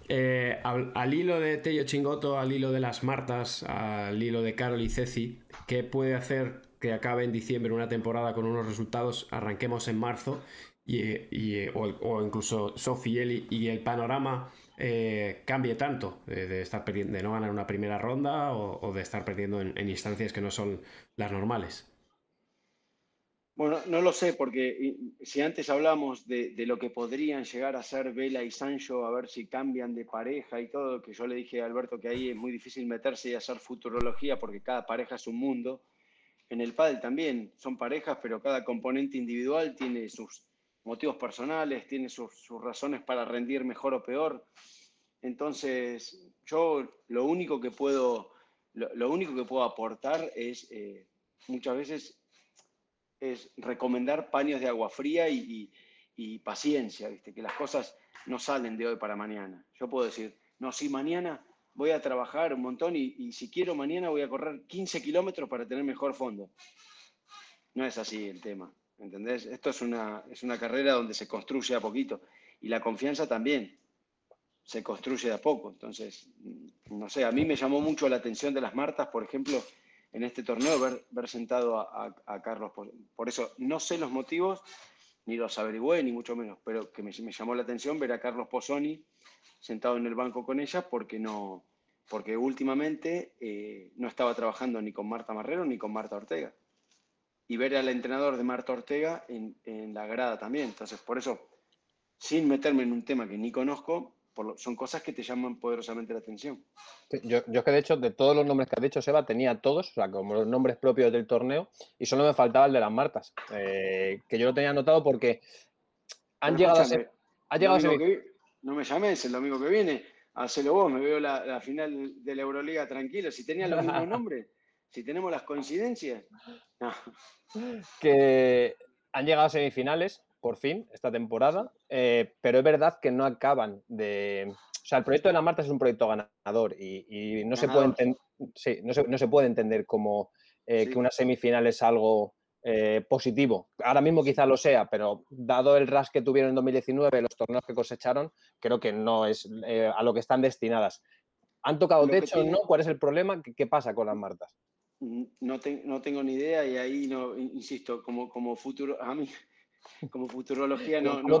Eh, al, hilo de Tello Chingoto, al hilo de las Martas, al hilo de Carol y Ceci, ¿qué puede hacer que acabe en diciembre una temporada con unos resultados? Arranquemos en marzo y, o, incluso Sophie Eli y el panorama eh, cambie tanto de, estar de no ganar una primera ronda o, de estar perdiendo en, instancias que no son las normales? Bueno, no lo sé, porque si antes hablamos de, lo que podrían llegar a ser Vela y Sancho, a ver si cambian de pareja y todo, que yo le dije a Alberto que ahí es muy difícil meterse y hacer futurología porque cada pareja es un mundo. En el pádel también son parejas, pero cada componente individual tiene sus motivos personales, tiene sus, razones para rendir mejor o peor. Entonces, yo lo único que puedo, lo, único que puedo aportar es eh, muchas veces es recomendar paños de agua fría y, paciencia, ¿viste? que las cosas no salen de hoy para mañana. Yo puedo decir, no, si mañana voy a trabajar un montón y, y si quiero mañana voy a correr 15 kilómetros para tener mejor fondo. No es así el tema. ¿Entendés? Esto es una, es una carrera donde se construye a poquito y la confianza también se construye de a poco. Entonces, no sé, a mí me llamó mucho la atención de las Martas, por ejemplo, en este torneo, ver, ver sentado a, Carlos. Por, eso no sé los motivos, ni los averigüé, ni mucho menos, pero que me, llamó la atención ver a Carlos Pozzoni sentado en el banco con ella porque no porque últimamente eh, no estaba trabajando ni con Marta Marrero ni con Marta Ortega y ver al entrenador de Marta Ortega en, la grada también. Entonces, por eso sin meterme en un tema que ni conozco, son cosas que te llaman poderosamente la atención. Yo, yo que de hecho, de todos los nombres que ha dicho Seba, tenía todos, o sea, como los nombres propios del torneo, y solo me faltaba el de las Martas, eh, que yo lo tenía anotado porque han llegado a ser... Ha llegado a ser... no me llames el domingo que viene, hacelo vos, me veo la, final de la Euroliga tranquilo, si tenía los mismos nombres, si tenemos las coincidencias. Que han llegado a semifinales, por fin, esta temporada, eh, pero es verdad que no acaban de... O sea, el proyecto de la Marta es un proyecto ganador y, no, se puede sí, no, se, no, se puede entender como eh, que una semifinal es algo eh, positivo. Ahora mismo quizá lo sea, pero dado el ras que tuvieron en 2019, los torneos que cosecharon, creo que no es a lo que están destinadas. ¿Han tocado techo? ¿No? ¿Cuál es el problema? ¿Qué, pasa con las Martas? No, no, tengo ni idea y ahí, no, insisto, como, como futuro, a mí como futurología no. No,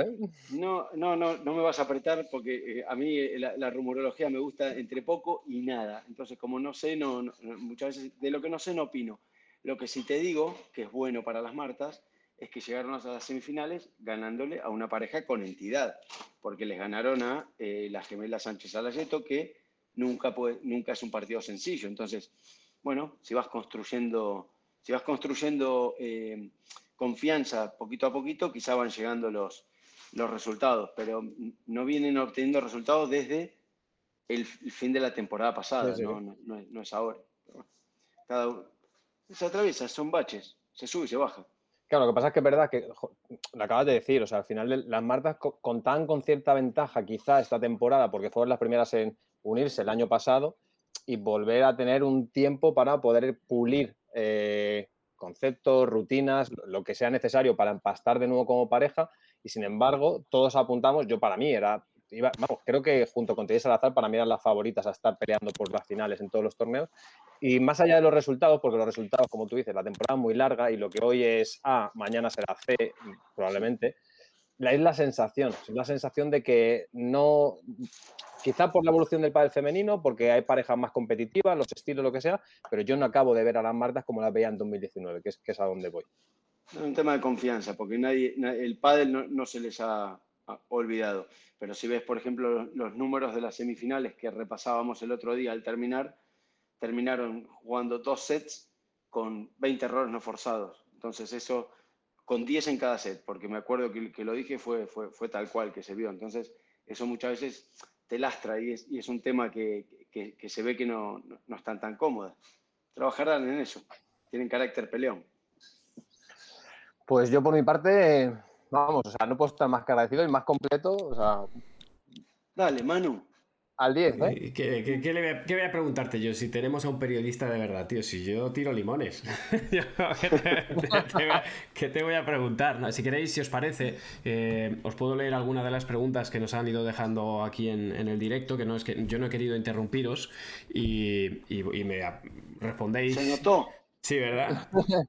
¿eh? no, no, no, no, me vas a apretar porque eh, a mí eh, la, rumorología me gusta entre poco y nada. Entonces, como no sé, no, muchas veces de lo que no sé no opino. Lo que sí te digo, que es bueno para las Martas, es que llegaron a las semifinales ganándole a una pareja con entidad, porque les ganaron a las gemelas Sánchez Alayeto, que nunca, puede, nunca es un partido sencillo. Entonces, bueno, si vas construyendo, si vas construyendo confianza poquito a poquito, quizá van llegando los, los resultados, pero no vienen obteniendo resultados desde el, fin de la temporada pasada, No, es, ahora. Cada se atraviesa, son baches, se sube y se baja. Claro, lo que pasa es que es verdad que lo acabas de decir, o sea, al final las Martas contaban con cierta ventaja quizá esta temporada porque fueron las primeras en unirse el año pasado y volver a tener un tiempo para poder pulir eh, conceptos, rutinas, lo que sea necesario para empastar de nuevo como pareja. Y sin embargo todos apuntamos, yo para mí era, creo que junto con Teresa Salazar para mí eran las favoritas a estar peleando por las finales en todos los torneos. Y más allá de los resultados, porque los resultados, como tú dices, la temporada es muy larga y lo que hoy es A, mañana será C probablemente, es la sensación, es la sensación de que no, quizá por la evolución del pádel femenino, porque hay parejas más competitivas, los estilos, lo que sea, pero yo no acabo de ver a las Martas como las veía en 2019, que es, que es a donde voy. Es un tema de confianza, porque nadie, el pádel no, se les ha, olvidado. Pero si ves, por ejemplo, los números de las semifinales que repasábamos el otro día al terminar, terminaron jugando dos sets con 20 errores no forzados. Entonces eso con 10 en cada set, porque me acuerdo que, que lo dije fue, fue, fue, tal cual que se vio. Entonces, eso muchas veces te lastra y es, y es un tema que, que, se ve que no, no, están tan cómodas. Trabajarán en eso, tienen carácter peleón. Pues yo por mi parte, vamos, o sea, no puedo estar más agradecido y más completo. O sea... Dale, Manu. Al 10, ¿eh? ¿Qué, voy a, preguntarte yo? Si tenemos a un periodista de verdad, tío, si yo tiro limones. ¿Qué, te, voy a preguntar? si queréis, si os parece, eh, os puedo leer alguna de las preguntas que nos han ido dejando aquí en, el directo, que no es que yo no he querido interrumpiros y, me respondéis. Se notó. Sí, ¿verdad?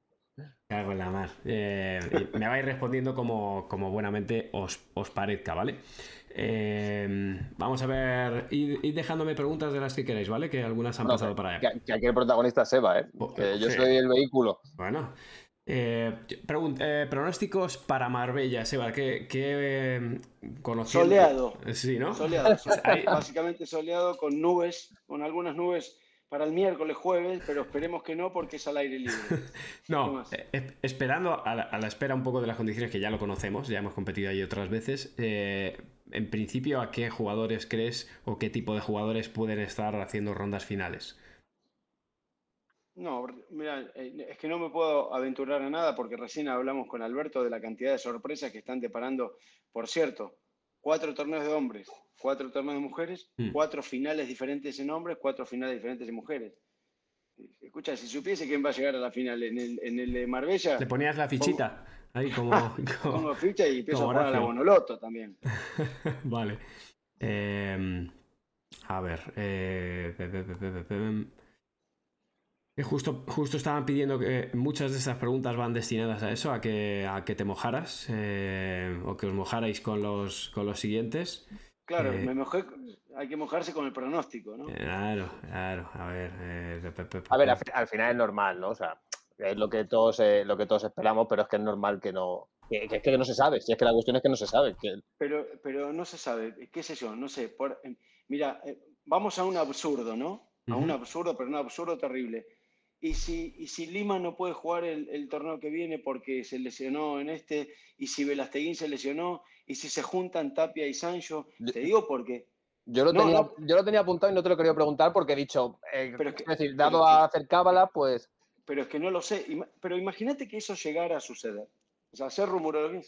Cago en la mar. Eh, me vais respondiendo como, como buenamente os, os parezca, ¿vale? Eh, vamos a ver, id, dejándome preguntas de las que queréis, ¿vale? Que algunas han pasado para allá. Que, aquí el protagonista es Seba, ¿eh? Oh, que yo soy el vehículo. Bueno. Eh, eh, pronósticos para Marbella, Seba, ¿qué, qué Soleado. Sí, ¿no? Soleado. Básicamente soleado con nubes, con algunas nubes para el miércoles, jueves, pero esperemos que no porque es al aire libre. no, eh, esperando a la, espera un poco de las condiciones que ya lo conocemos, ya hemos competido ahí otras veces. Eh, en principio, ¿a qué jugadores crees o qué tipo de jugadores pueden estar haciendo rondas finales? No, mira, eh, es que no me puedo aventurar a nada porque recién hablamos con Alberto de la cantidad de sorpresas que están deparando. Por cierto, cuatro torneos de hombres, cuatro torneos de mujeres, mm. cuatro finales diferentes en hombres, cuatro finales diferentes en mujeres. Escucha, si supiese quién va a llegar a la final en el, en el de Marbella. Le ponías la fichita. ahí como, Pongo ficha y empiezo a jugar a la Bonoloto también. vale. Eh, a ver. Eh, Justo, justo estaban pidiendo que muchas de esas preguntas van destinadas a eso, a que, a que te mojaras eh, o que os mojarais con los, con los siguientes. Claro, eh, me mojé, hay que mojarse con el pronóstico, ¿no? Claro, claro, a ver. a ver, al, final es normal, ¿no? O sea, Es lo que todos, eh, lo que todos esperamos, pero es que es normal que no, que, es que no se sabe. Si es que la cuestión es que no se sabe. Pero, pero no se sabe, qué sé yo, no sé. Por, em, mira, eh, vamos a un absurdo, ¿no? A un absurdo, pero un absurdo terrible. Y si, y si Lima no puede jugar el, torneo que viene porque se lesionó en este, y si Velasteguín se lesionó, y si se juntan Tapia y Sancho, te digo porque yo lo, tenía, yo lo tenía apuntado y no te lo quería preguntar porque he dicho, eh, es, decir, dado a hacer cábala, pues... Pero es que no lo sé. Pero imagínate que eso llegara a suceder. O sea, hacer rumorología.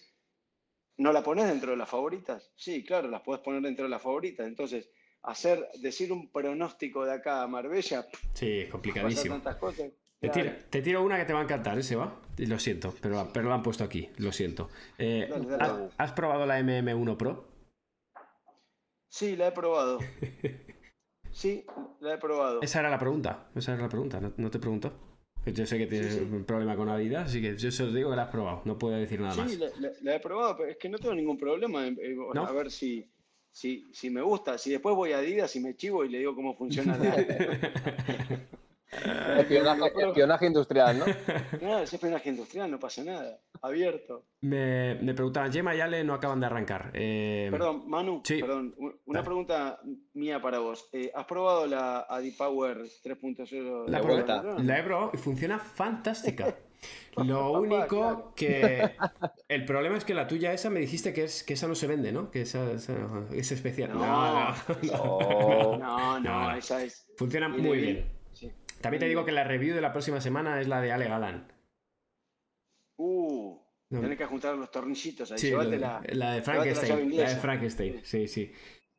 ¿No la pones dentro de las favoritas? Sí, claro, las puedes poner dentro de las favoritas. Entonces, hacer, decir un pronóstico de acá a Marbella... Sí, es complicadísimo. Te, tiro, una que te va a encantar, ¿ese va? Lo siento, pero, pero lo han puesto aquí, lo siento. Eh, ¿Has probado la MM1 Pro? Sí, la he probado. Sí, la he probado. Esa era la pregunta. Esa era la pregunta. No, te pregunto. Yo sé que tienes un problema con Adidas, así que yo os digo que la has probado. No puedo decir nada más. Sí, la, he probado, pero es que no tengo ningún problema. A ver si, si, si me gusta. Si después voy a Adidas y me chivo y le digo cómo funciona la. espionaje, industrial, ¿no? No, es espionaje industrial, no pasa nada. Abierto. Me, me preguntaban, Gemma y Ale no acaban de arrancar. Eh, perdón, Manu, perdón, una pregunta mía para vos. Eh, ¿Has probado la AdiPower 3.0? La, la he probado y funciona fantástica. Lo único que. El problema es que la tuya esa me dijiste que, es, que esa no se vende, ¿no? Que esa, es especial. No no no, no, esa es. Funciona muy bien. También te digo que la review de la próxima semana es la de Ale Galán. Uh, tienes que juntar los tornillitos ahí. Sí, la, de Frankenstein. La, de Frankenstein, sí, sí.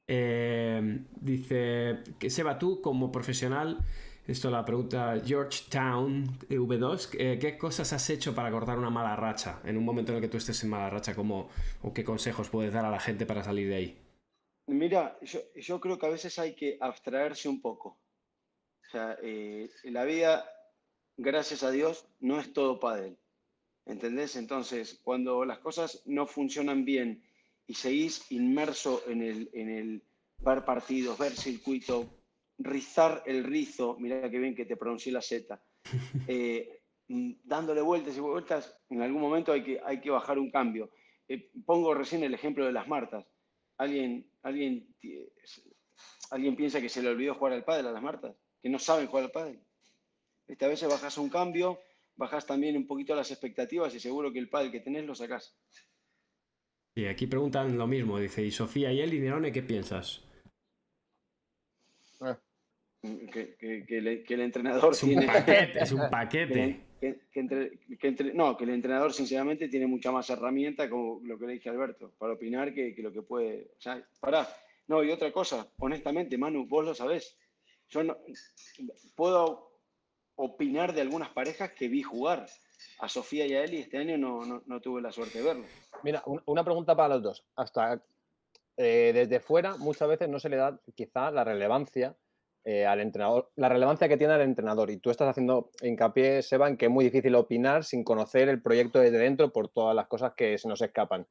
Eh, dice que Seba, tú como profesional, esto la pregunta Georgetown V2, eh, ¿qué cosas has hecho para cortar una mala racha? En un momento en el que tú estés en mala racha, ¿cómo, ¿o qué consejos puedes dar a la gente para salir de ahí? Mira, yo, yo creo que a veces hay que abstraerse un poco. Sea, eh, la vida, gracias a Dios, no es todo pádel. ¿Entendés? Entonces, cuando las cosas no funcionan bien y seguís inmerso en el, en el ver partidos, ver circuito, rizar el rizo, mira qué bien que te pronuncié la Z, eh, dándole vueltas y vueltas, en algún momento hay que, hay que bajar un cambio. Eh, pongo recién el ejemplo de las Martas. ¿Alguien, alguien, ¿Alguien piensa que se le olvidó jugar al pádel a las Martas? Que no saben jugar al pádel. Esta vez bajas un cambio, bajas también un poquito las expectativas y seguro que el pádel que tenés lo sacás. Y aquí preguntan lo mismo, dice, ¿y Sofía y Eli Nerone qué piensas? Ah. Que, el, entrenador es un paquete, es un paquete. no, que el entrenador sinceramente tiene mucha más herramienta, como lo que le dije a Alberto, para opinar que, lo que puede... O sea, pará. No, y otra cosa, honestamente, Manu, vos lo sabés. Yo no, puedo opinar de algunas parejas que vi jugar. A Sofía y a Eli este año no, no, tuve la suerte de verlo. Mira, una pregunta para los dos. Hasta eh, desde fuera muchas veces no se le da quizá la relevancia eh, al entrenador, la relevancia que tiene el entrenador. Y tú estás haciendo hincapié, Seba, en que es muy difícil opinar sin conocer el proyecto desde dentro por todas las cosas que se nos escapan.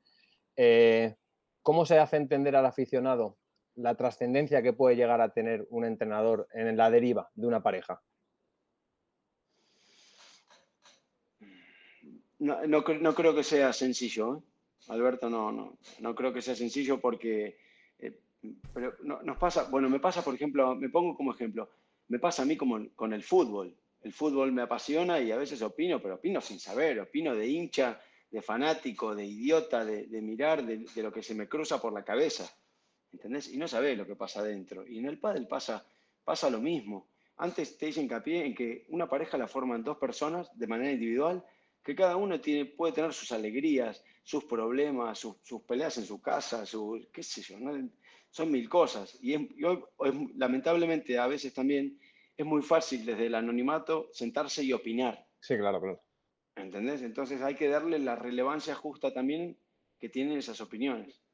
Eh, ¿Cómo se hace entender al aficionado la trascendencia que puede llegar a tener un entrenador en la deriva de una pareja? No, creo que sea sencillo, ¿eh? Alberto, no, no, no creo que sea sencillo porque eh, pero nos pasa, bueno, me pasa, por ejemplo, me pongo como ejemplo, me pasa a mí como con el fútbol. El fútbol me apasiona y a veces opino, pero opino sin saber, opino de hincha, de fanático, de idiota, de, mirar, de, lo que se me cruza por la cabeza. ¿Entendés? Y no sabés lo que pasa adentro. Y en el pádel pasa, pasa lo mismo. Antes te hice hincapié en que una pareja la forman dos personas de manera individual, que cada uno tiene, puede tener sus alegrías, sus problemas, sus, peleas en su casa, su, qué sé yo, son mil cosas. Y, hoy, lamentablemente a veces también es muy fácil desde el anonimato sentarse y opinar. Sí, claro, claro. ¿Entendés? Entonces hay que darle la relevancia justa también que tienen esas opiniones.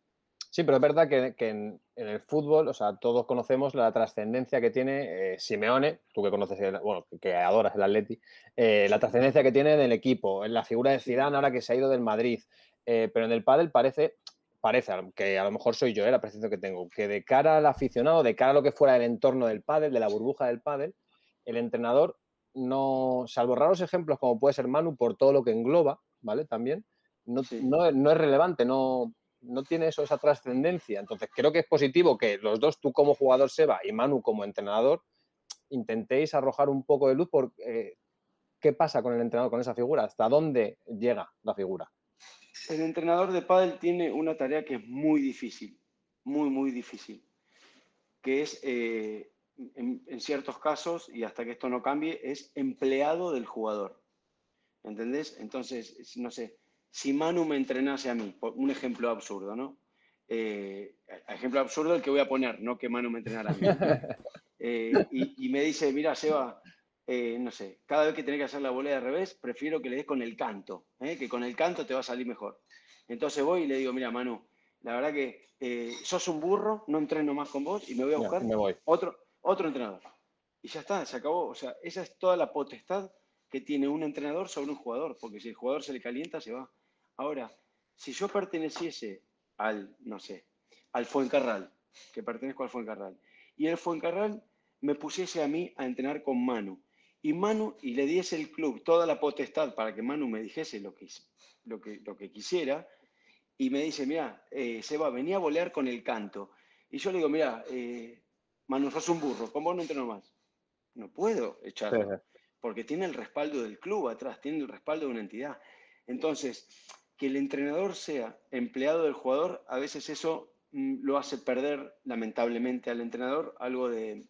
Sí, pero es verdad que, en, el fútbol, o sea, todos conocemos la trascendencia que tiene eh, Simeone, tú que conoces, bueno, que adoras el Atleti, eh, la trascendencia que tiene en el equipo, en la figura de Zidane ahora que se ha ido del Madrid, eh, pero en el pádel parece, parece, que a lo mejor soy yo, la percepción que tengo, que de cara al aficionado, de cara a lo que fuera el entorno del pádel, de la burbuja del pádel, el entrenador no, salvo raros ejemplos como puede ser Manu, por todo lo que engloba, ¿vale? También, no, no, es relevante, no, no tiene eso, esa trascendencia. Entonces, creo que es positivo que los dos, tú como jugador Seba y Manu como entrenador, intentéis arrojar un poco de luz por eh, qué pasa con el entrenador, con esa figura, hasta dónde llega la figura. El entrenador de pádel tiene una tarea que es muy difícil, muy, muy difícil, que es, eh, en, ciertos casos, y hasta que esto no cambie, es empleado del jugador. ¿Entendés? Entonces, no sé, si Manu me entrenase a mí, un ejemplo absurdo, ¿no? Eh, ejemplo absurdo el que voy a poner, no que Manu me entrenara a mí. Eh, y, me dice, mira, Seba, eh, no sé, cada vez que tenés que hacer la volea de revés, prefiero que le des con el canto, que con el canto te va a salir mejor. Entonces voy y le digo, mira, Manu, la verdad que sos un burro, no entreno más con vos y me voy a buscar Otro, otro entrenador. Y ya está, se acabó. O sea, esa es toda la potestad que tiene un entrenador sobre un jugador, porque si el jugador se le calienta, se va. Ahora, si yo perteneciese al, no sé, al Fuencarral, que pertenezco al Fuencarral, y el Fuencarral me pusiese a mí a entrenar con Manu, y Manu, y le diese el club toda la potestad para que Manu me dijese lo que, lo que, lo que quisiera, y me dice, mira, eh, Seba, venía a volear con el canto. Y yo le digo, mira, eh, Manu, sos un burro, ¿cómo no entreno más? No puedo echarlo, porque tiene el respaldo del club atrás, tiene el respaldo de una entidad. Entonces, que el entrenador sea empleado del jugador, a veces eso mm, lo hace perder lamentablemente al entrenador algo de,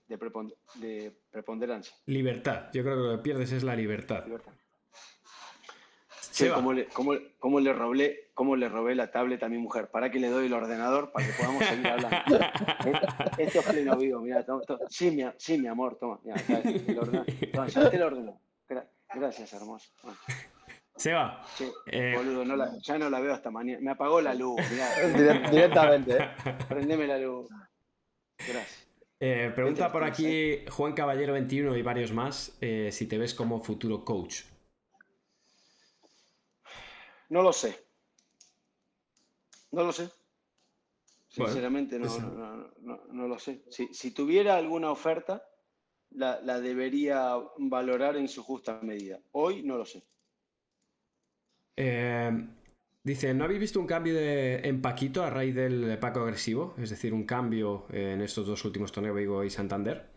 preponderancia. Libertad, yo creo que lo que pierdes es la libertad. Sí, como le, le, robé, cómo le robé la tablet a mi mujer. Para que le doy el ordenador para que podamos seguir hablando. Esto es pleno vivo, mira. Sí, mi, sí, mi amor, toma. el ya te lo ordeno. Gracias, hermoso. Seba. eh... boludo, ya no la veo hasta mañana. Me apagó la luz. Directamente. ¿eh? Prendeme la luz. Gracias. Eh, pregunta por aquí Juan Caballero 21 y varios más eh, si te ves como futuro coach. No lo sé. No lo sé. Sinceramente no, no, lo sé. Si, tuviera alguna oferta, la, la debería valorar en su justa medida. Hoy no lo sé. Eh, dice, ¿no habéis visto un cambio de, en Paquito a raíz del Paco agresivo? Es decir, un cambio en estos dos últimos torneos, Vigo y Santander.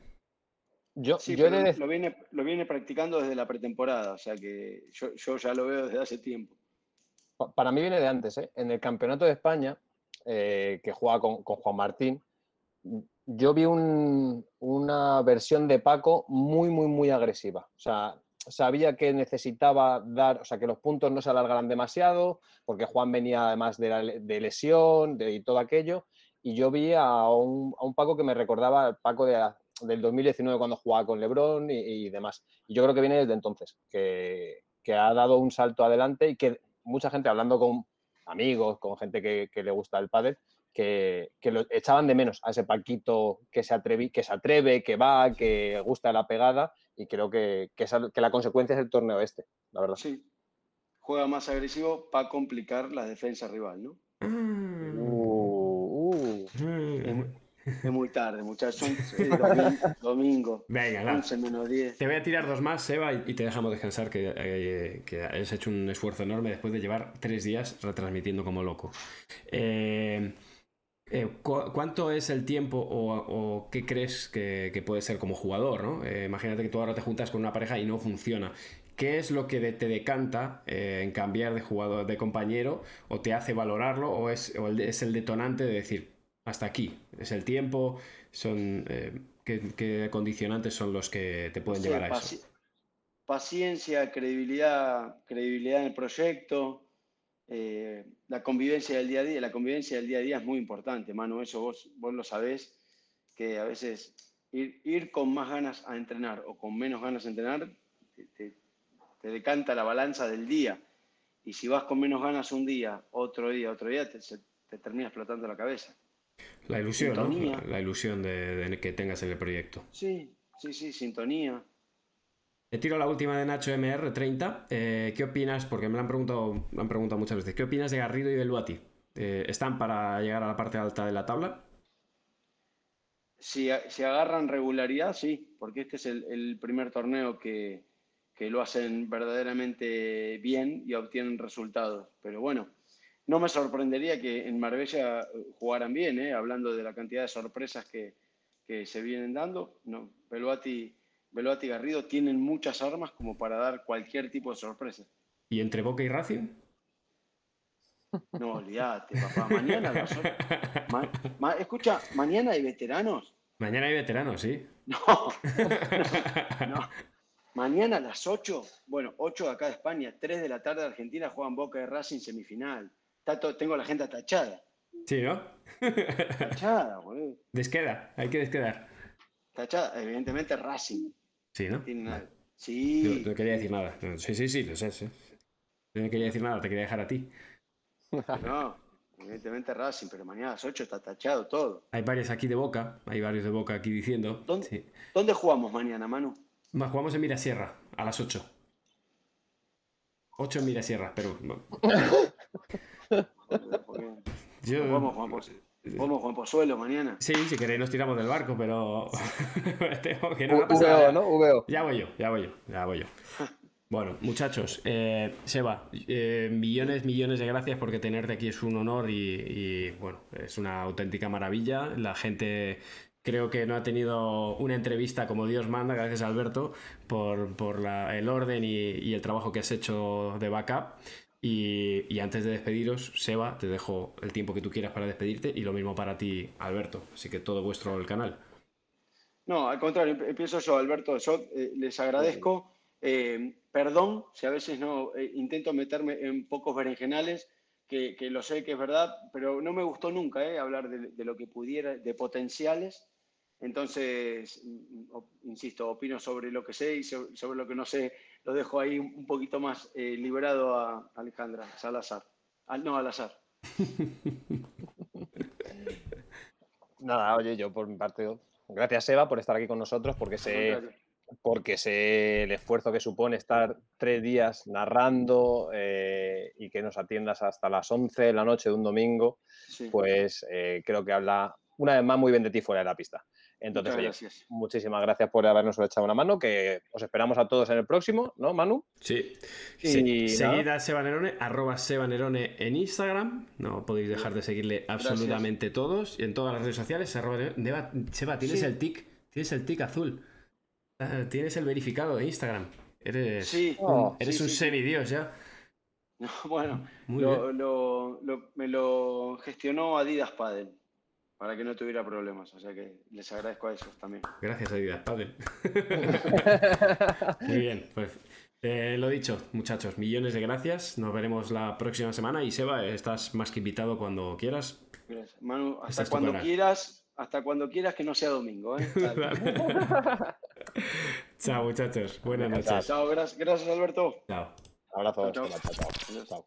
Yo, yo lo, viene, lo viene practicando desde la pretemporada, o sea que yo, ya lo veo desde hace tiempo. Para mí viene de antes, ¿eh? en el Campeonato de España, eh, que juega con, Juan Martín, yo vi una versión de Paco muy, muy, muy agresiva. O sea, sabía que necesitaba dar, o sea, que los puntos no se alargaran demasiado, porque Juan venía además de, lesión de, y todo aquello, y yo vi a un, Paco que me recordaba al Paco de, del 2019 cuando jugaba con Lebron y, demás. Y yo creo que viene desde entonces, que, ha dado un salto adelante y que mucha gente, hablando con amigos, con gente que, le gusta el pádel, que, lo echaban de menos a ese Paquito que se, atrevi, que se atreve, que va, que gusta la pegada y creo que, que, la consecuencia es el torneo este, la verdad. Sí, juega más agresivo para complicar la defensa rival, ¿no? Mm. Uh, uh. Es, muy tarde, muchachos. domingo, Venga, 11 menos 10. Te voy a tirar dos más, Seba, y te dejamos descansar, que, eh, que has hecho un esfuerzo enorme después de llevar tres días retransmitiendo como loco. Eh, eh, ¿Cuánto es el tiempo o, qué crees que, puede ser como jugador? ¿no? Eh, imagínate que tú ahora te juntas con una pareja y no funciona. ¿Qué es lo que te decanta eh, en cambiar de jugador, de compañero, o te hace valorarlo, o es, el, es el detonante de decir hasta aquí? ¿Es el tiempo? Son, ¿qué, condicionantes son los que te pueden llevar a eso? Paciencia, credibilidad, credibilidad en el proyecto, eh, la convivencia del día a día, la convivencia del día a día es muy importante, Manu, eso vos, vos lo sabés, que a veces ir, con más ganas a entrenar o con menos ganas a entrenar, te, decanta la balanza del día. Y si vas con menos ganas un día, otro día, otro día, te, te termina explotando la cabeza. La ilusión, ¿no? La, ilusión de, que tengas en el proyecto. Sí, sí, sí, sintonía. Tiro la última de Nacho MR30. Eh, ¿Qué opinas? Porque me lo han preguntado, han preguntado muchas veces. ¿Qué opinas de Garrido y Beluati? Eh, ¿Están para llegar a la parte alta de la tabla? Si, agarran regularidad, sí, porque este es el, primer torneo que, lo hacen verdaderamente bien y obtienen resultados. Pero bueno, no me sorprendería que en Marbella eh, jugaran bien, ¿eh? hablando de la cantidad de sorpresas que, que se vienen dando. No, Beloati, Beloati y Garrido tienen muchas armas como para dar cualquier tipo de sorpresa. ¿Y entre Boca y Racing? No, olvídate, papá. Mañana a las ma, escucha, mañana hay veteranos. Mañana hay veteranos, sí. No, no, Mañana a las 8, bueno, 8 acá de España, 3 de la tarde de Argentina juegan Boca de Racing semifinal. tengo la gente tachada. Sí, ¿no? Tachada, boludo. Desqueda, hay que desquedar. Tachada, evidentemente Racing. Sí, ¿no? Sí. No, quería decir nada. Sí, sí, sí, lo sé, sí. No quería decir nada, te quería dejar a ti. No, evidentemente Racing, pero mañana a las 8 está tachado todo. Hay varios aquí de Boca, hay varios de Boca aquí diciendo. ¿Dónde, ¿dónde jugamos mañana, Manu? Jugamos en Mirasierra, a las 8. 8 en Mirasierra, pero... Yo... Vamos, Juan, Juan Pozuelo mañana. Sí, si queréis nos tiramos del barco, pero tengo que no VO, ¿no? VO. Ya voy yo, ya voy yo, ya voy yo. Bueno, muchachos, eh, Seba, eh, millones, millones de gracias porque tenerte aquí es un honor y, bueno, es una auténtica maravilla. La gente creo que no ha tenido una entrevista como Dios manda, gracias Alberto, por, el orden y, el trabajo que has hecho de backup. Y, antes de despediros, Seba, te dejo el tiempo que tú quieras para despedirte y lo mismo para ti, Alberto. Así que todo vuestro el canal. No, al contrario, empiezo yo, Alberto. Yo eh, les agradezco. Eh, perdón si a veces no eh, intento meterme en pocos berenjenales, que, lo sé que es verdad, pero no me gustó nunca hablar de, lo que pudiera, de potenciales. Entonces, mm, insisto, opino sobre lo que sé y sobre, lo que no sé, lo dejo ahí un poquito más eh, liberado a Alejandra Salazar. Al, no, al azar. Nada, oye, yo por mi parte, gracias Eva por estar aquí con nosotros, porque sé, porque sé el esfuerzo que supone estar tres días narrando eh, y que nos atiendas hasta las 11 de la noche de un domingo, pues eh, creo que habla una vez más muy bien de ti fuera de la pista. Entonces, muchísimas gracias por habernos echado una mano, que os esperamos a todos en el próximo, ¿no, Manu? Sí. Y Seguid a Sebanerone, arroba Sebanerone en Instagram. No podéis dejar de seguirle absolutamente todos. Y en todas las redes sociales, Seba, tienes el tic, tienes el tic azul. Ah, tienes el verificado de Instagram. Eres, un, oh. eres un semidios ya. bueno, me lo gestionó Adidas Padel para que no tuviera problemas. O sea que les agradezco a esos también. Gracias, Adidas Padel. Muy bien, pues eh, lo dicho, muchachos, millones de gracias. Nos veremos la próxima semana y Seba, estás más que invitado cuando quieras. Gracias. Manu, hasta cuando quieras, hasta cuando quieras que no sea domingo. ¿eh? chao, muchachos. Buenas noches. Chao, gracias, gracias Alberto. Chao. Abrazo. chao. chao. chao.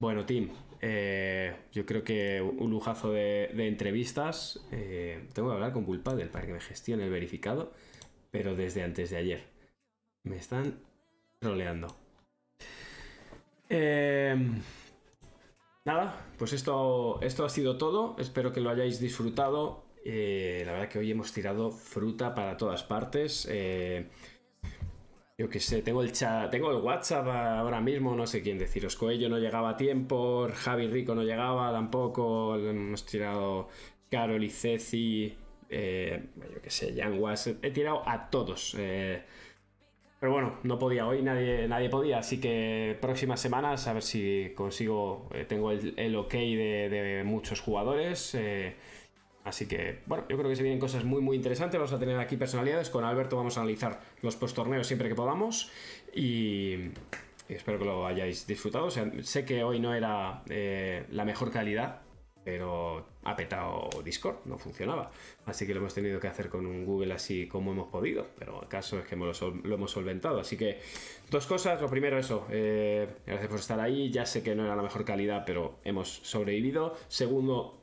Bueno, Tim, eh, yo creo que un lujazo de, entrevistas. Eh, tengo que hablar con Bullpadel para que me gestione el verificado, pero desde antes de ayer. Me están roleando. Em, nada, pues esto, esto ha sido todo. Espero que lo hayáis disfrutado. Eh, la verdad que hoy hemos tirado fruta para todas partes. Yo qué sé, tengo el chat, tengo el WhatsApp ahora mismo, no sé quién deciros. Coello no llegaba a tiempo, Javi Rico no llegaba tampoco, hemos tirado Carol y Ceci, eh, yo qué sé, Jan he tirado a todos. Eh, pero bueno, no podía hoy, nadie, nadie podía, así que próximas semanas a ver si consigo, eh, tengo el, ok de, de, muchos jugadores. Así que, bueno, yo creo que se vienen cosas muy, muy interesantes. Vamos a tener aquí personalidades. Con Alberto vamos a analizar los post-torneos siempre que podamos. Y, espero que lo hayáis disfrutado. O sea, sé que hoy no era eh, la mejor calidad, pero ha petado Discord, no funcionaba. Así que lo hemos tenido que hacer con un Google así como hemos podido. Pero el caso es que lo, hemos solventado. Así que, dos cosas. Lo primero, eso. Eh, gracias por estar ahí. Ya sé que no era la mejor calidad, pero hemos sobrevivido. Segundo,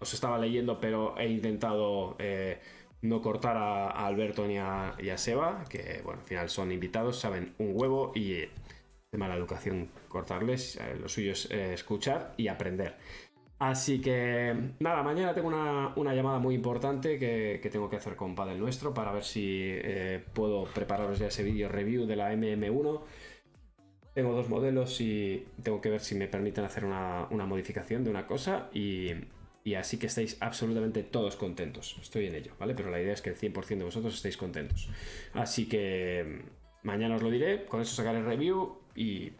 os estaba leyendo, pero he intentado eh, no cortar a, Alberto ni a, Seba, que bueno, al final son invitados, saben un huevo y de mala educación cortarles, eh, lo suyo es eh, escuchar y aprender. Así que nada, mañana tengo una, llamada muy importante que, tengo que hacer con Padel Nuestro para ver si eh, puedo prepararos ya ese vídeo review de la MM1. Tengo dos modelos y tengo que ver si me permiten hacer una, modificación de una cosa y, así que estéis absolutamente todos contentos. Estoy en ello, ¿vale? Pero la idea es que el 100% de vosotros estéis contentos. Así que mañana os lo diré, con eso sacaré review y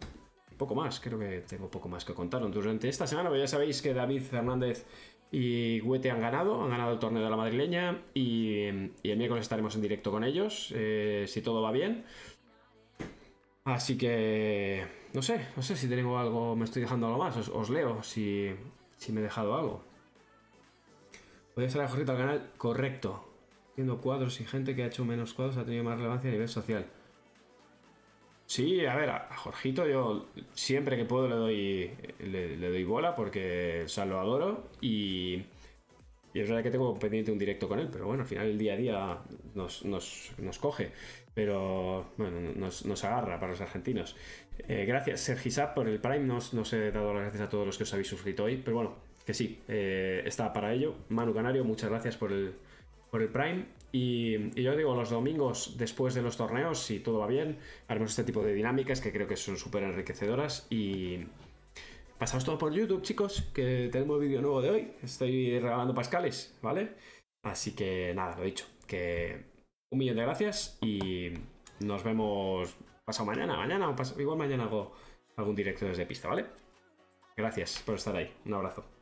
poco más, creo que tengo poco más que contaros. Durante esta semana pues ya sabéis que David Fernández y Huete han ganado, han ganado el torneo de la madrileña y, el miércoles estaremos en directo con ellos, eh, si todo va bien. Así que no sé, no sé si tengo algo, me estoy dejando algo más, os, leo si, si, me he dejado algo. Podría ser Jorgito al canal, correcto. Haciendo cuadros y gente que ha hecho menos cuadros ha tenido más relevancia a nivel social. Sí, a ver, a Jorgito yo siempre que puedo le doy, le, doy bola porque o lo adoro y, es verdad que tengo pendiente un directo con él, pero bueno, al final el día a día nos, coge, pero bueno, nos, agarra para los argentinos. Eh, gracias, Sergisap, por el Prime, no os he dado las gracias a todos los que os habéis suscrito hoy, pero bueno, que sí, eh, está para ello. Manu Canario, muchas gracias por el, por el Prime. Y, yo digo, los domingos después de los torneos, si todo va bien, haremos este tipo de dinámicas que creo que son súper enriquecedoras. Y pasaos todo por YouTube, chicos, que tenemos vídeo nuevo de hoy. Estoy regalando pascales, ¿vale? Así que nada, lo dicho. Que un millón de gracias y nos vemos pasado mañana. Mañana o igual mañana hago algún directo desde pista, ¿vale? Gracias por estar ahí. Un abrazo.